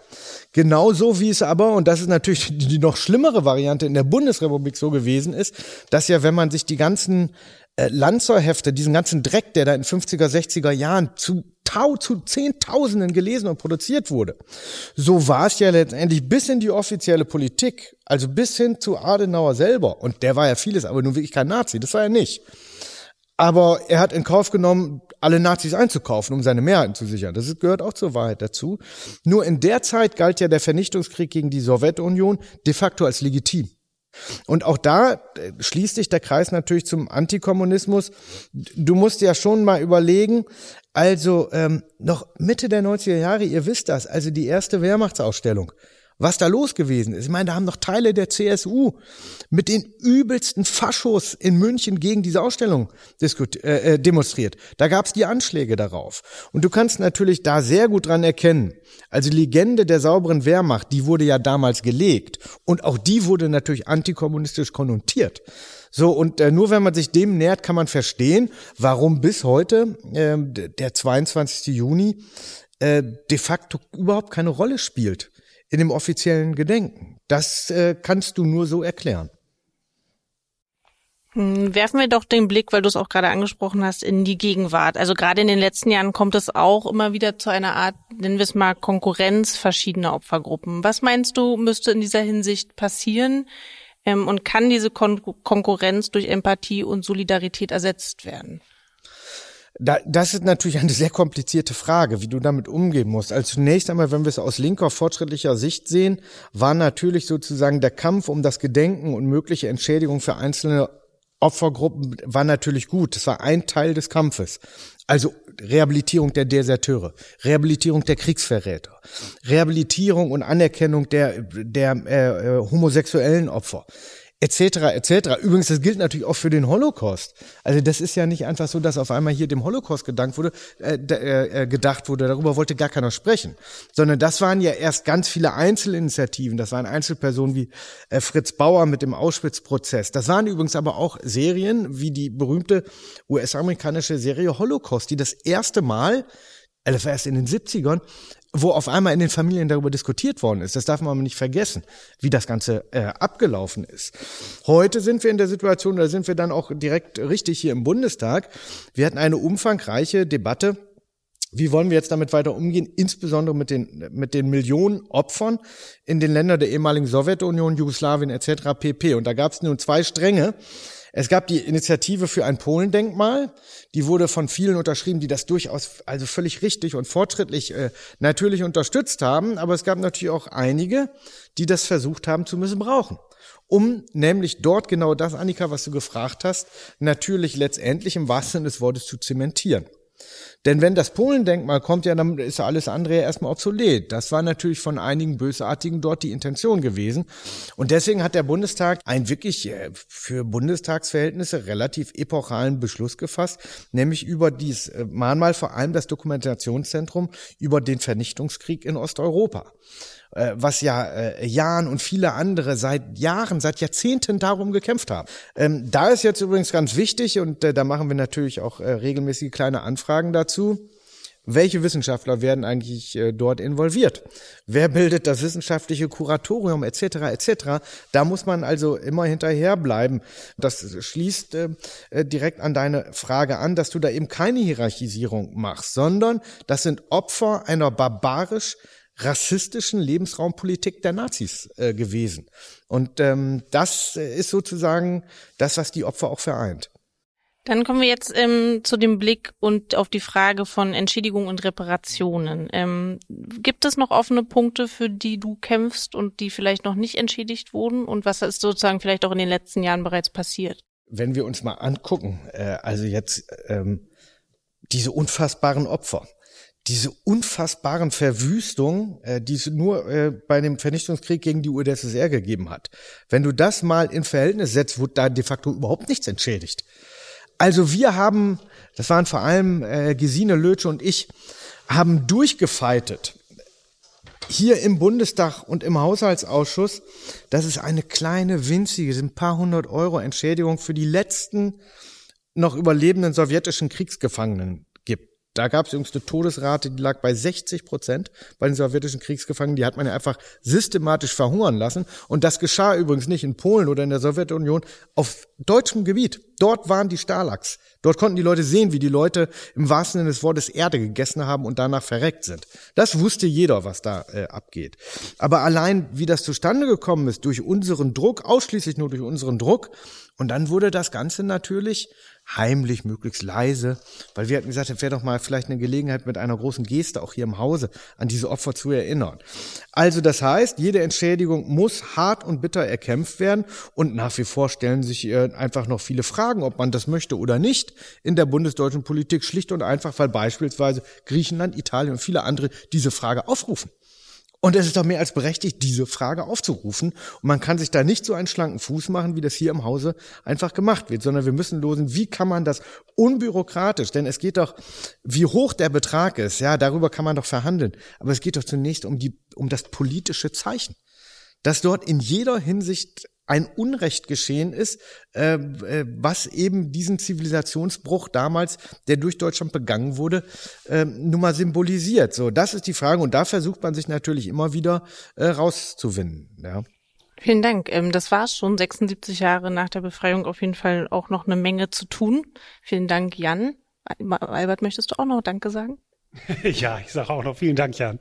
Genauso wie es aber, und das ist natürlich die noch schlimmere Variante in der Bundesrepublik so gewesen ist, dass ja, wenn man sich die ganzen äh, Lanzerhefte, diesen ganzen Dreck, der da in 50er, 60er Jahren zu Tau zu Zehntausenden gelesen und produziert wurde. So war es ja letztendlich bis in die offizielle Politik, also bis hin zu Adenauer selber. Und der war ja vieles, aber nun wirklich kein Nazi, das war er nicht. Aber er hat in Kauf genommen, alle Nazis einzukaufen, um seine Mehrheiten zu sichern. Das gehört auch zur Wahrheit dazu. Nur in der Zeit galt ja der Vernichtungskrieg gegen die Sowjetunion de facto als legitim. Und auch da äh, schließt sich der Kreis natürlich zum Antikommunismus. Du musst ja schon mal überlegen, also ähm, noch Mitte der 90er Jahre, ihr wisst das, also die erste Wehrmachtsausstellung was da los gewesen ist. Ich meine, da haben noch Teile der CSU mit den übelsten Faschos in München gegen diese Ausstellung äh, äh, demonstriert. Da gab es die Anschläge darauf. Und du kannst natürlich da sehr gut dran erkennen. Also Legende der sauberen Wehrmacht, die wurde ja damals gelegt. Und auch die wurde natürlich antikommunistisch konnotiert. So, und äh, nur wenn man sich dem nähert, kann man verstehen, warum bis heute, äh, der 22. Juni, äh, de facto überhaupt keine Rolle spielt in dem offiziellen Gedenken. Das äh, kannst du nur so erklären. Hm, werfen wir doch den Blick, weil du es auch gerade angesprochen hast, in die Gegenwart. Also gerade in den letzten Jahren kommt es auch immer wieder zu einer Art, nennen wir es mal, Konkurrenz verschiedener Opfergruppen. Was meinst du, müsste in dieser Hinsicht passieren? Ähm, und kann diese Kon Konkurrenz durch Empathie und Solidarität ersetzt werden? Da, das ist natürlich eine sehr komplizierte Frage, wie du damit umgehen musst. Also zunächst einmal, wenn wir es aus linker, fortschrittlicher Sicht sehen, war natürlich sozusagen der Kampf um das Gedenken und mögliche Entschädigung für einzelne Opfergruppen war natürlich gut. Das war ein Teil des Kampfes. Also Rehabilitierung der Deserteure, Rehabilitierung der Kriegsverräter, Rehabilitierung und Anerkennung der, der äh, äh homosexuellen Opfer etc. etc. Übrigens, das gilt natürlich auch für den Holocaust. Also das ist ja nicht einfach so, dass auf einmal hier dem Holocaust gedankt wurde, äh, äh, äh, gedacht wurde. Darüber wollte gar keiner sprechen, sondern das waren ja erst ganz viele Einzelinitiativen. Das waren Einzelpersonen wie äh, Fritz Bauer mit dem Auschwitz-Prozess. Das waren übrigens aber auch Serien wie die berühmte US-amerikanische Serie Holocaust, die das erste Mal also erst in den 70ern, wo auf einmal in den Familien darüber diskutiert worden ist. Das darf man aber nicht vergessen, wie das Ganze äh, abgelaufen ist. Heute sind wir in der Situation, da sind wir dann auch direkt richtig hier im Bundestag. Wir hatten eine umfangreiche Debatte wie wollen wir jetzt damit weiter umgehen, insbesondere mit den, mit den Millionen Opfern in den Ländern der ehemaligen Sowjetunion, Jugoslawien etc. pp. Und da gab es nun zwei Stränge. Es gab die Initiative für ein Polendenkmal, die wurde von vielen unterschrieben, die das durchaus also völlig richtig und fortschrittlich äh, natürlich unterstützt haben, aber es gab natürlich auch einige, die das versucht haben zu missbrauchen. Um nämlich dort genau das, Annika, was du gefragt hast, natürlich letztendlich im wahrsten Sinne des Wortes zu zementieren. Denn wenn das Polendenkmal kommt, ja, dann ist alles andere ja erstmal obsolet. Das war natürlich von einigen Bösartigen dort die Intention gewesen. Und deswegen hat der Bundestag einen wirklich äh, für Bundestagsverhältnisse relativ epochalen Beschluss gefasst, nämlich über dies äh, Mahnmal vor allem das Dokumentationszentrum über den Vernichtungskrieg in Osteuropa äh, was ja äh, Jan und viele andere seit Jahren, seit Jahrzehnten darum gekämpft haben. Ähm, da ist jetzt übrigens ganz wichtig und äh, da machen wir natürlich auch äh, regelmäßig kleine Anfragen dazu. Welche Wissenschaftler werden eigentlich äh, dort involviert? Wer bildet das wissenschaftliche Kuratorium etc. etc. Da muss man also immer hinterherbleiben. Das schließt äh, äh, direkt an deine Frage an, dass du da eben keine Hierarchisierung machst, sondern das sind Opfer einer barbarisch rassistischen Lebensraumpolitik der Nazis äh, gewesen. Und ähm, das äh, ist sozusagen das, was die Opfer auch vereint. Dann kommen wir jetzt ähm, zu dem Blick und auf die Frage von Entschädigung und Reparationen. Ähm, gibt es noch offene Punkte, für die du kämpfst und die vielleicht noch nicht entschädigt wurden? Und was ist sozusagen vielleicht auch in den letzten Jahren bereits passiert? Wenn wir uns mal angucken, äh, also jetzt ähm, diese unfassbaren Opfer diese unfassbaren Verwüstungen, äh, die es nur äh, bei dem Vernichtungskrieg gegen die UdSSR gegeben hat. Wenn du das mal in Verhältnis setzt, wurde da de facto überhaupt nichts entschädigt. Also wir haben, das waren vor allem äh, Gesine Lötsche und ich, haben durchgefeitet hier im Bundestag und im Haushaltsausschuss, dass es eine kleine, winzige, sind ein paar hundert Euro Entschädigung für die letzten noch überlebenden sowjetischen Kriegsgefangenen da gab es übrigens eine Todesrate, die lag bei 60 Prozent bei den sowjetischen Kriegsgefangenen. Die hat man ja einfach systematisch verhungern lassen. Und das geschah übrigens nicht in Polen oder in der Sowjetunion, auf deutschem Gebiet. Dort waren die Stalags. Dort konnten die Leute sehen, wie die Leute im wahrsten Sinne des Wortes Erde gegessen haben und danach verreckt sind. Das wusste jeder, was da äh, abgeht. Aber allein, wie das zustande gekommen ist, durch unseren Druck, ausschließlich nur durch unseren Druck, und dann wurde das Ganze natürlich heimlich, möglichst leise, weil wir hatten gesagt, es wäre doch mal vielleicht eine Gelegenheit mit einer großen Geste auch hier im Hause an diese Opfer zu erinnern. Also das heißt, jede Entschädigung muss hart und bitter erkämpft werden und nach wie vor stellen sich äh, einfach noch viele Fragen, ob man das möchte oder nicht in der bundesdeutschen Politik, schlicht und einfach, weil beispielsweise Griechenland, Italien und viele andere diese Frage aufrufen. Und es ist doch mehr als berechtigt, diese Frage aufzurufen. Und man kann sich da nicht so einen schlanken Fuß machen, wie das hier im Hause einfach gemacht wird, sondern wir müssen losen, wie kann man das unbürokratisch, denn es geht doch, wie hoch der Betrag ist, ja, darüber kann man doch verhandeln. Aber es geht doch zunächst um die, um das politische Zeichen. Dass dort in jeder Hinsicht ein Unrecht geschehen ist, äh, äh, was eben diesen Zivilisationsbruch damals, der durch Deutschland begangen wurde, äh, nun mal symbolisiert. So, das ist die Frage und da versucht man sich natürlich immer wieder äh, rauszuwinden. Ja. Vielen Dank. Ähm, das war schon 76 Jahre nach der Befreiung auf jeden Fall auch noch eine Menge zu tun. Vielen Dank, Jan. Albert, möchtest du auch noch Danke sagen? *laughs* ja, ich sage auch noch vielen Dank, Jan.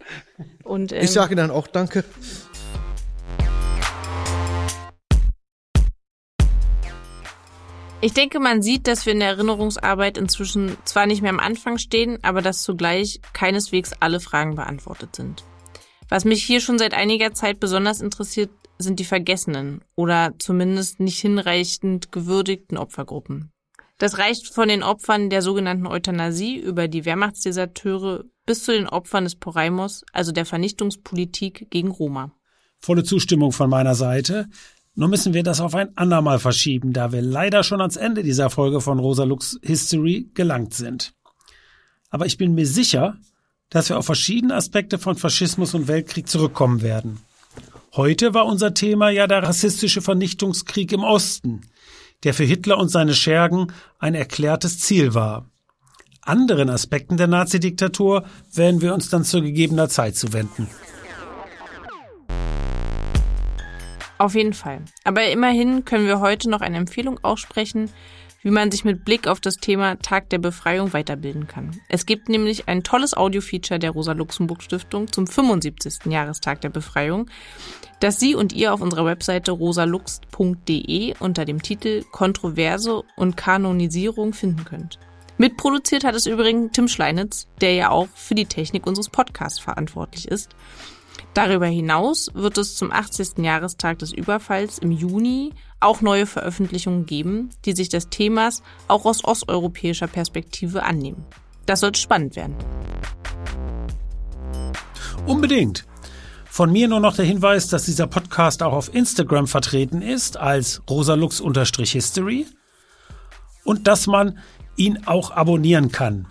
Und, ähm, ich sage dann auch Danke. Ich denke, man sieht, dass wir in der Erinnerungsarbeit inzwischen zwar nicht mehr am Anfang stehen, aber dass zugleich keineswegs alle Fragen beantwortet sind. Was mich hier schon seit einiger Zeit besonders interessiert, sind die vergessenen oder zumindest nicht hinreichend gewürdigten Opfergruppen. Das reicht von den Opfern der sogenannten Euthanasie über die Wehrmachtsdeserteure bis zu den Opfern des Poraimos, also der Vernichtungspolitik gegen Roma. Volle Zustimmung von meiner Seite. Nur müssen wir das auf ein andermal verschieben, da wir leider schon ans Ende dieser Folge von Rosa Lux History gelangt sind. Aber ich bin mir sicher, dass wir auf verschiedene Aspekte von Faschismus und Weltkrieg zurückkommen werden. Heute war unser Thema ja der rassistische Vernichtungskrieg im Osten, der für Hitler und seine Schergen ein erklärtes Ziel war. Anderen Aspekten der Nazidiktatur werden wir uns dann zu gegebener Zeit zuwenden. Auf jeden Fall. Aber immerhin können wir heute noch eine Empfehlung aussprechen, wie man sich mit Blick auf das Thema Tag der Befreiung weiterbilden kann. Es gibt nämlich ein tolles Audio-Feature der Rosa-Luxemburg-Stiftung zum 75. Jahrestag der Befreiung, das Sie und ihr auf unserer Webseite rosalux.de unter dem Titel Kontroverse und Kanonisierung finden könnt. Mitproduziert hat es übrigens Tim Schleinitz, der ja auch für die Technik unseres Podcasts verantwortlich ist. Darüber hinaus wird es zum 80. Jahrestag des Überfalls im Juni auch neue Veröffentlichungen geben, die sich des Themas auch aus osteuropäischer Perspektive annehmen. Das sollte spannend werden. Unbedingt. Von mir nur noch der Hinweis, dass dieser Podcast auch auf Instagram vertreten ist als rosalux-history und dass man ihn auch abonnieren kann.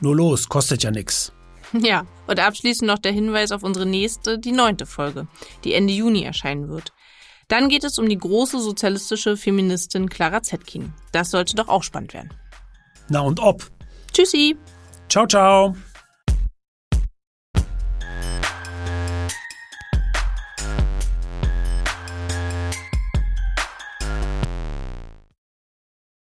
Nur los, kostet ja nichts. *laughs* Ja, und abschließend noch der Hinweis auf unsere nächste, die neunte Folge, die Ende Juni erscheinen wird. Dann geht es um die große sozialistische Feministin Clara Zetkin. Das sollte doch auch spannend werden. Na und ob. Tschüssi. Ciao, ciao.